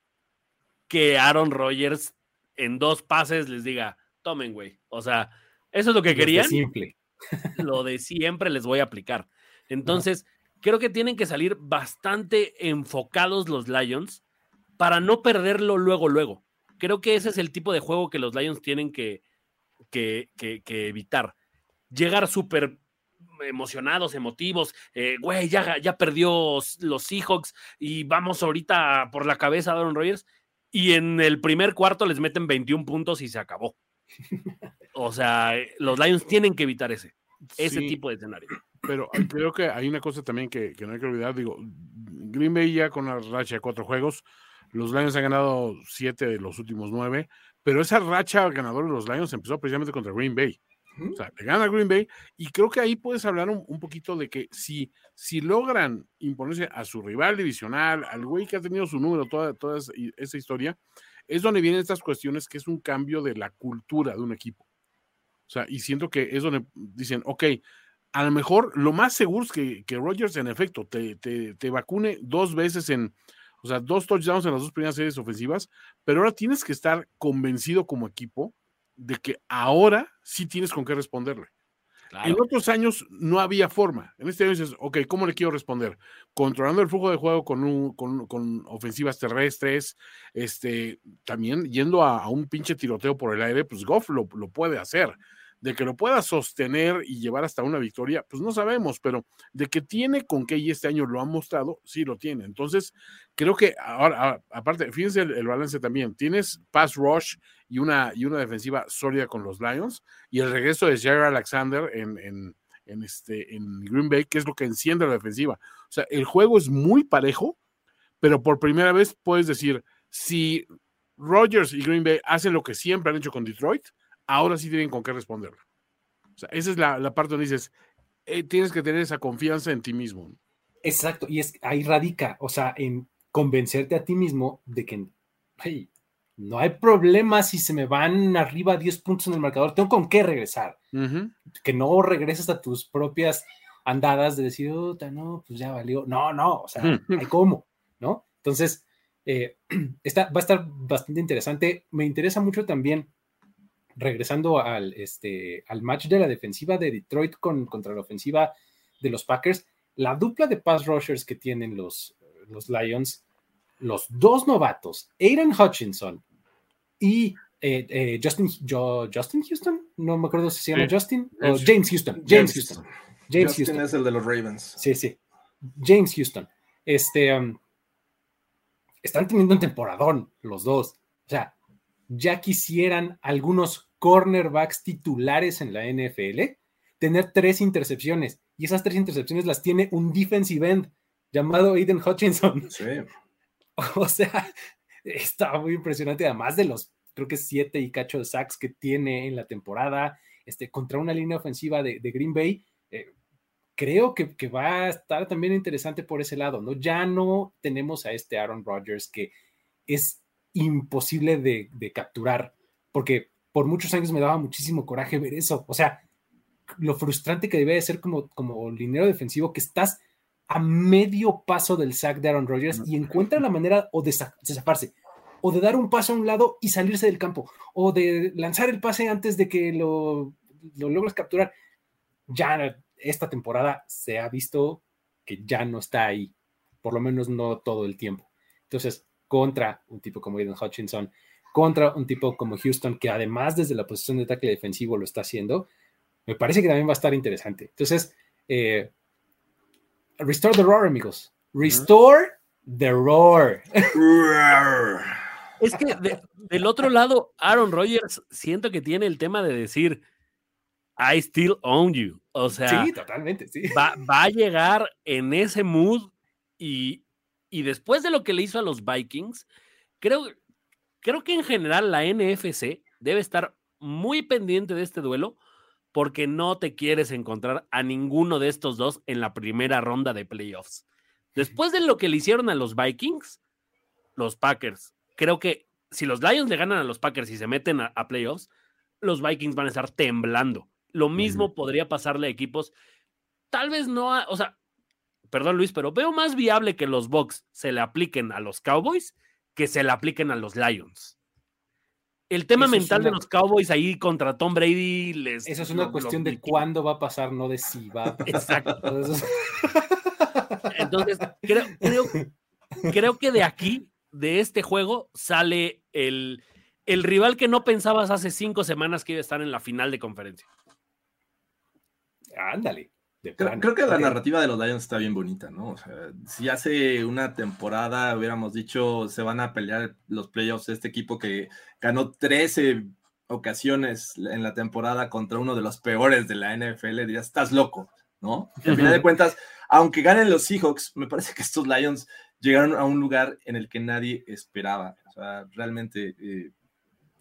que Aaron Rodgers en dos pases les diga, tomen, güey. O sea, eso es lo que querían. Simple. [LAUGHS] Lo de siempre les voy a aplicar. Entonces, creo que tienen que salir bastante enfocados los Lions para no perderlo luego, luego. Creo que ese es el tipo de juego que los Lions tienen que, que, que evitar llegar súper emocionados, emotivos, eh, güey, ya, ya perdió los Seahawks y vamos ahorita por la cabeza a Aaron Rodgers y en el primer cuarto les meten 21 puntos y se acabó. O sea, eh, los Lions tienen que evitar ese, ese tipo de escenario. Pero creo que hay una cosa también que, que, no hay que olvidar, digo, Green Bay ya con la racha de cuatro juegos, los Lions han ganado siete de los últimos nueve, pero esa racha ganadora de los Lions empezó precisamente contra Green Bay. O sea, le gana Green Bay y creo que ahí puedes hablar un, un, poquito de que si, si logran imponerse a su rival divisional, al güey que ha tenido su número toda, toda esa historia, es donde vienen estas cuestiones que es un cambio de la cultura de un equipo. O sea, y siento que es donde dicen, ok, a lo mejor lo más seguro es que, que Rogers en efecto te, te, te, vacune dos veces en, o sea, dos touchdowns en las dos primeras series ofensivas, pero ahora tienes que estar convencido como equipo de que ahora sí tienes con qué responderle. Claro. En otros años no había forma. En este año dices, ok, ¿cómo le quiero responder? Controlando el flujo de juego con, un, con, con ofensivas terrestres, este, también yendo a, a, un pinche tiroteo por el aire, pues Goff lo, lo puede hacer de que lo pueda sostener y llevar hasta una victoria, pues no sabemos, pero de que tiene con qué y este año lo ha mostrado, sí lo tiene. Entonces, creo que ahora, aparte, fíjense el, balance también, tienes pass rush y una, y una defensiva sólida con los Lions y el regreso de Jair Alexander en, en, en, este, en Green Bay, que es lo que enciende la defensiva. O sea, el juego es muy parejo, pero por primera vez puedes decir, si Rodgers y Green Bay hacen lo que siempre han hecho con Detroit, ahora sí tienen con qué responderlo. O sea, esa es la, la parte donde dices, eh, tienes que tener esa confianza en ti mismo. Exacto, y es ahí radica, o sea, en convencerte a ti mismo de que hey, no hay problema si se me van arriba 10 puntos en el marcador, tengo con qué regresar. Uh -huh. Que no regreses a tus propias andadas de decir, no, pues ya valió. No, no, o sea, hay cómo, ¿no? Entonces, eh, [CLEARS THROAT] está, va a estar bastante interesante. Me interesa mucho también regresando al, este, al match de la defensiva de Detroit con, contra la ofensiva de los Packers, la dupla de pass rushers que tienen los, los Lions, los dos novatos, Aiden Hutchinson y eh, eh, Justin, yo, Justin Houston, no me acuerdo si se llama sí. Justin, o James Houston, James Houston. James Justin Houston. es el de los Ravens. Sí, sí. James Houston. Este, um, están teniendo un temporadón los dos. O sea, ya quisieran algunos cornerbacks titulares en la NFL tener tres intercepciones y esas tres intercepciones las tiene un defensive end llamado Aiden Hutchinson. [LAUGHS] Sí. O sea, está muy impresionante, además de los creo que siete y cacho de sacks que tiene en la temporada, este, contra una línea ofensiva de, de Green Bay, eh, creo que, que, va a estar también interesante por ese lado, ¿no? Ya no tenemos a este Aaron Rodgers que es imposible de, de capturar, porque por muchos años me daba muchísimo coraje ver eso. O sea, lo frustrante que debe de ser como, como dinero defensivo, que estás a medio paso del sack de Aaron Rodgers y encuentra la manera o de zafarse, o de dar un paso a un lado y salirse del campo, o de lanzar el pase antes de que lo, lo logres capturar. Ya esta temporada se ha visto que ya no está ahí, por lo menos no todo el tiempo. Entonces, contra un tipo como Aiden Hutchinson, contra un tipo como Houston, que además desde la posición de tackle defensivo lo está haciendo, me parece que también va a estar interesante. Entonces, eh, restore the roar, amigos. Restore the roar. es que de, del otro lado, Aaron Rodgers siento que tiene el tema de decir, I still own you. O sea, sí, totalmente, sí. Va, va a llegar en ese mood y, y después de lo que le hizo a los Vikings, creo, creo que en general la NFC debe estar muy pendiente de este duelo porque no te quieres encontrar a ninguno de estos dos en la primera ronda de playoffs. [LAUGHS] Después de lo que le hicieron a los Vikings, los Packers, creo que si los Lions le ganan a los Packers y se meten a, a playoffs, los Vikings van a estar temblando. Lo mismo uh -huh. podría pasarle a equipos, tal vez no, a, o sea, perdón Luis, pero veo más viable que los Bucks se le apliquen a los Cowboys que se le apliquen a los Lions. El tema eso mental una... de los Cowboys ahí contra Tom Brady les. Eso es una lo, cuestión lo de cuándo va a pasar, no de si va a [LAUGHS] pasar. Exacto. [LAUGHS] Entonces, creo, creo, creo, que de aquí, de este juego, sale el, el rival que no pensabas hace cinco semanas que iba a estar en la final de conferencia. Ándale. Creo, creo, que la narrativa de los Lions está bien bonita, ¿no? O sea, si hace una temporada hubiéramos dicho se van a pelear los playoffs este equipo que ganó 13 ocasiones en la temporada contra uno de los peores de la NFL, dirías, estás loco, ¿no? Y al final de cuentas, aunque ganen los Seahawks, me parece que estos Lions llegaron a un lugar en el que nadie esperaba. O sea, realmente, eh,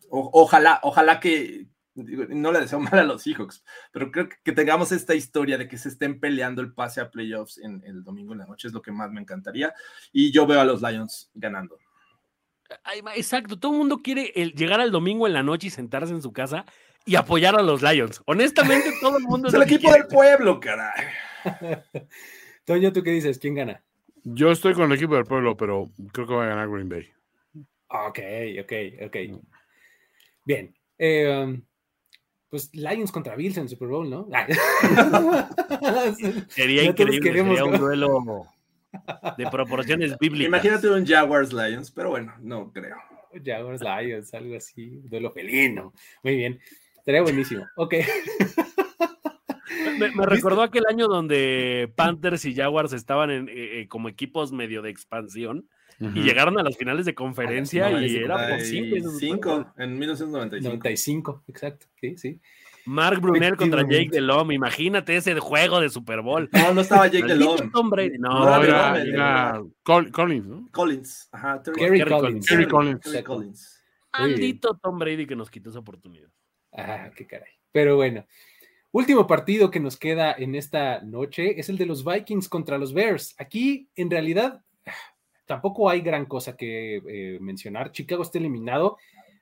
o, ojalá, ojalá que no le deseo [LAUGHS] mal a los Seahawks, pero creo que, tengamos esta historia de que se estén peleando el pase a playoffs en el domingo en la noche es lo que más me encantaría. Y yo veo a los Lions ganando. Exacto, todo el mundo quiere llegar al domingo en la noche y sentarse en su casa y apoyar a los Lions. Honestamente, todo el mundo [LAUGHS] es el equipo del pueblo, caray. [LAUGHS] Toño, ¿tú qué dices? ¿Quién gana? Yo estoy con el equipo del pueblo, pero creo que va a ganar Green Bay. Ok, ok, ok. Bien. Eh, um, pues Lions contra Bills en Super Bowl, ¿no? [LAUGHS] sería increíble, sería un duelo [LAUGHS] de proporciones bíblicas. Imagínate un Jaguars Lions, pero bueno, no creo. Jaguars Lions, algo así, duelo felino. Muy bien, estaría buenísimo. Ok. Me, [LAUGHS] recordó aquel año donde Panthers y Jaguars estaban en, eh, eh, como equipos medio de expansión y llegaron a las finales de conferencia y era por cinco. en 1995. 95, exacto, sí, sí. Mark Brunel contra Jake Delhomme, imagínate ese juego de Super Bowl. No, no estaba Jake Delhomme. No, era, Collins, ¿no? Collins, ajá. Gary, Collins. Gary Collins. Collins. Maldito Tom Brady que nos quitó esa oportunidad. Ah, qué caray. Pero bueno, último partido que nos queda en esta noche es el de los Vikings contra los Bears. Aquí, en realidad, tampoco hay gran cosa que eh, mencionar. Chicago está eliminado.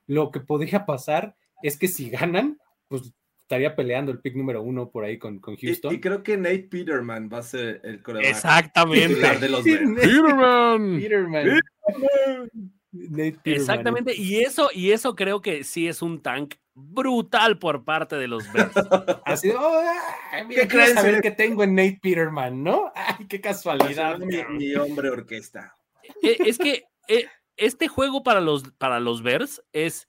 Lo que podría pasar es que si ganan, pues estaría peleando el pick número uno por ahí con, con Houston. Y, creo que Nate Peterman va a ser el coreback Exactamente. de los Peterman. Peterman. Exactamente, y eso, y eso creo que sí es un tank brutal por parte de los Bears. [LAUGHS] Así, oh, ¿qué crees saber que tengo en Nate Peterman, no? [LAUGHS] Ay, qué casualidad. mi hombre orquesta. Eh, es que eh, este juego para los, para los Bears es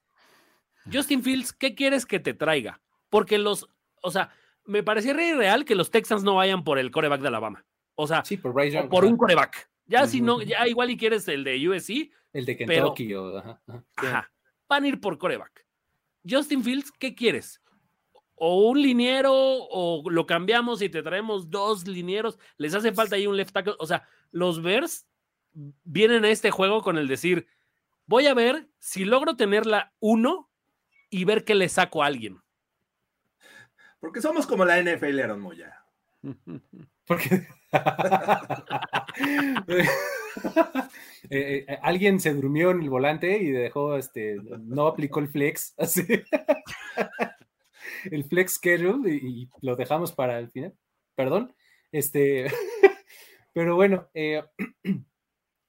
Justin Fields, ¿qué quieres que te traiga? Porque los, o sea, me parecería irreal que los Texans no vayan por el coreback de Alabama. O sea, por, por un coreback. Ya si no, ya igual y quieres el de USC. El de Kentucky Van a ir por coreback. Justin Fields, ¿qué quieres? O un liniero, o lo cambiamos y te traemos dos linieros. Les hace falta ahí un left tackle. O sea, los Bears vienen a este juego con el decir, voy a ver si logro tener la uno y ver qué le saco a alguien. Porque somos como la NFL, Aaron Moya. [LAUGHS] Porque [LAUGHS] eh, eh, alguien se durmió en el volante y dejó, este, no aplicó el flex, [LAUGHS] así. el flex schedule y, lo dejamos para el final. Perdón. Este, pero bueno, eh, [CLEARS THROAT]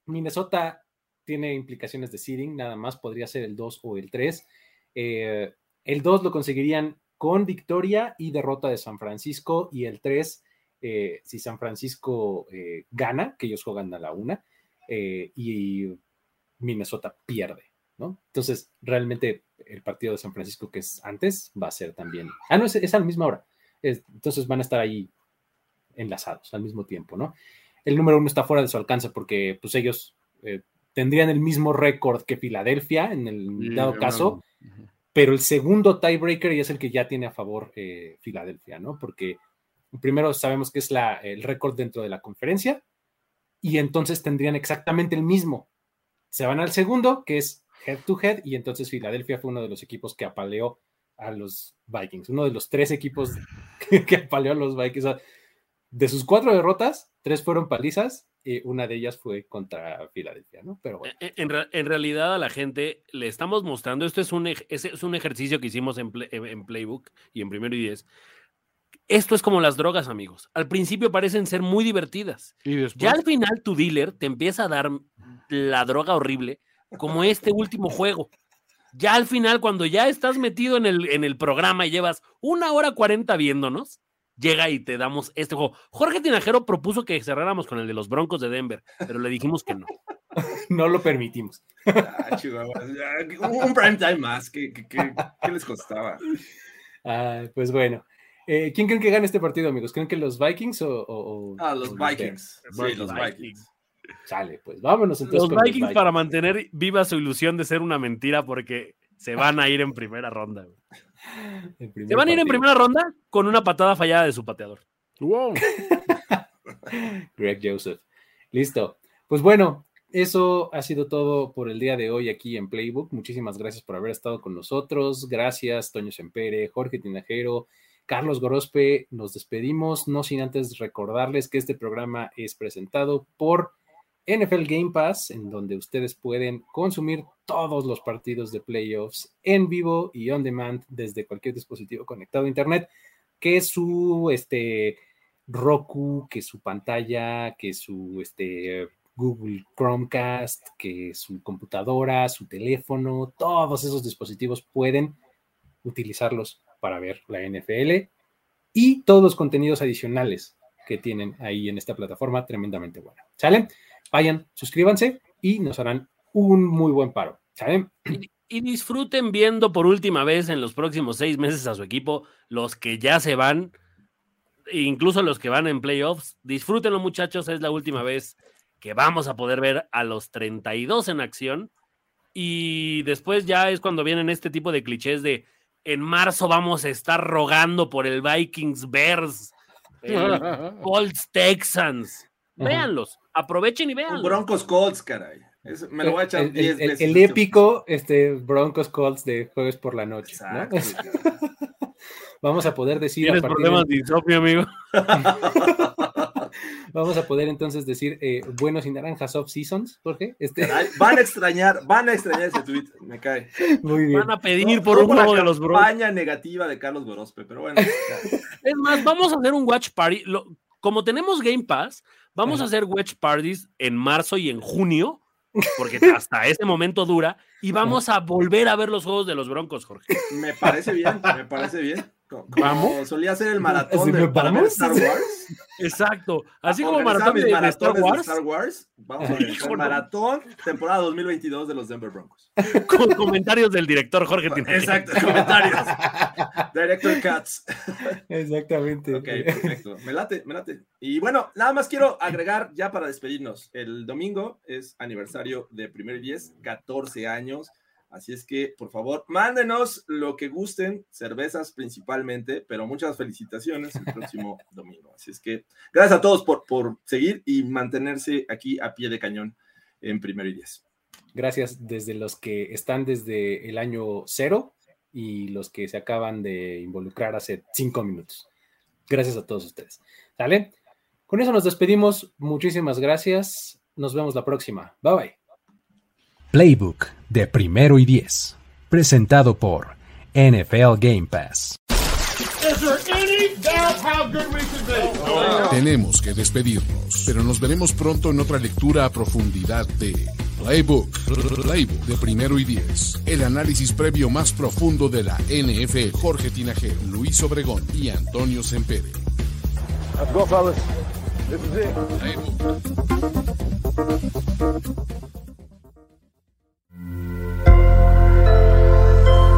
Minnesota tiene implicaciones de seeding, nada más podría ser el 2 o el 3. Eh, el 2 lo conseguirían con victoria y derrota de San Francisco y el 3 eh, si San Francisco eh, gana, que ellos juegan a la una, y Minnesota pierde, ¿no? Entonces, realmente el partido de San Francisco que es antes va a ser también, ah, no, es, a la misma hora, entonces van a estar ahí enlazados al mismo tiempo, ¿no? El número uno está fuera de su alcance porque pues ellos eh, tendrían el mismo récord que Filadelfia en el dado caso, pero el segundo tiebreaker y es el que ya tiene a favor eh, Filadelfia, ¿no? Porque primero sabemos que es la, el récord dentro de la conferencia y entonces tendrían exactamente el mismo. Se van al segundo, que es head to head, y entonces Filadelfia fue uno de los equipos que apaleó a los Vikings, uno de los tres equipos [LAUGHS] que, apaleó a los Vikings. de sus cuatro derrotas, Tres fueron palizas y una de ellas fue contra Filadelfia, ¿no? Pero bueno. E, en, realidad a la gente le estamos mostrando, esto es un, es, un ejercicio que hicimos en, en, Playbook y en primero y diez. Esto es como las drogas, amigos. Al principio parecen ser muy divertidas. ¿Y Ya al final tu dealer te empieza a dar la droga horrible, como este último juego. Ya al final, cuando ya estás metido en el, en el programa y llevas una hora cuarenta viéndonos, llega y te damos este juego. Jorge Tinajero propuso que cerráramos con el de los Broncos de Denver, pero le dijimos que no. [LAUGHS] no lo permitimos. Ah, un prime time más, ¿qué, les costaba? Ah, pues bueno. Eh, ¿Quién creen que gane este partido, amigos? ¿Creen que los Vikings o...? ah, los Vikings. sí, los Vikings. Sale, pues vámonos entonces. Los Vikings, para mantener viva su ilusión de ser una mentira porque se van a ir en primera ronda. Se van a ir en primera ronda con una patada fallada de su pateador. [LAUGHS] Greg Joseph. Listo. Pues bueno, eso ha sido todo por el día de hoy aquí en Playbook. Muchísimas gracias por haber estado con nosotros. Gracias, Toño Sempere, Jorge Tinajero, Carlos Gorospe. Nos despedimos, no sin antes recordarles que este programa es presentado por NFL Game Pass, en donde ustedes pueden consumir todos los partidos de playoffs en vivo y on demand desde cualquier dispositivo conectado a Internet, que su este, Roku, que su pantalla, que su este, Google Chromecast, que su computadora, su teléfono, todos esos dispositivos pueden utilizarlos para ver la NFL y todos los contenidos adicionales que tienen ahí en esta plataforma tremendamente buena. ¿Sale? Vayan, suscríbanse y nos harán un muy buen paro. ¿Sale? Y, disfruten viendo por última vez en los próximos seis meses a su equipo, los que ya se van, incluso los que van en playoffs. Disfrútenlo, muchachos, es la última vez que vamos a poder ver a los 32 en acción. Y después ya es cuando vienen este tipo de clichés de en marzo vamos a estar rogando por el Vikings Bears, Colts Texans. Véanlos, aprovechen y vean. Broncos Colts, caray. me lo voy a echar el, 10 veces. El, épico este, Broncos Colts de jueves por la noche. [LAUGHS] Vamos a poder decir. ¿Tienes problemas de insomnio, amigo? [LAUGHS] Vamos a poder entonces decir eh, buenos y naranjas off seasons, Jorge. Este... van a extrañar, van a extrañar ese tweet, me cae. Muy bien. Van a pedir por un juego de los Broncos. campaña negativa de Carlos Gorospe, pero bueno. es más, vamos a hacer un watch party. como tenemos Game Pass, vamos a hacer watch parties en marzo y en junio, porque hasta ese momento dura, y vamos a volver a ver los juegos de los Broncos, Jorge. Me parece bien, me parece bien. ¿Vamos? solía hacer el maratón de Star Wars. [LAUGHS] Exacto. Así como maratón de, Star Wars. Star Wars. Vamos a [LAUGHS] ver el maratón temporada 2022 de los Denver Broncos. [LAUGHS] Con comentarios del director Jorge Tinajero. Exacto, comentarios. Director Cuts. Exactamente. Ok, perfecto. Me late, me late. Y bueno, nada más quiero agregar ya para despedirnos. El domingo es aniversario de Primer 10, 14 años. Así es que, por favor, mándenos lo que gusten, cervezas principalmente, pero muchas felicitaciones el próximo [LAUGHS] domingo. Así es que, gracias a todos por, por seguir y mantenerse aquí a pie de cañón en primero y diez. Gracias desde los que están desde el año cero y los que se acaban de involucrar hace cinco minutos. Gracias a todos ustedes. ¿Sale? Con eso nos despedimos. Muchísimas gracias. Nos vemos la próxima. Bye bye. Playbook de primero y diez, presentado por NFL Game Pass. Tenemos que despedirnos, pero nos veremos pronto en otra lectura a profundidad de Playbook, Playbook de primero y diez. El análisis previo más profundo de la NFL. Jorge Tinajero, Luis Obregón y Antonio Sempere. Let's go, fellas. This is it. Playbook.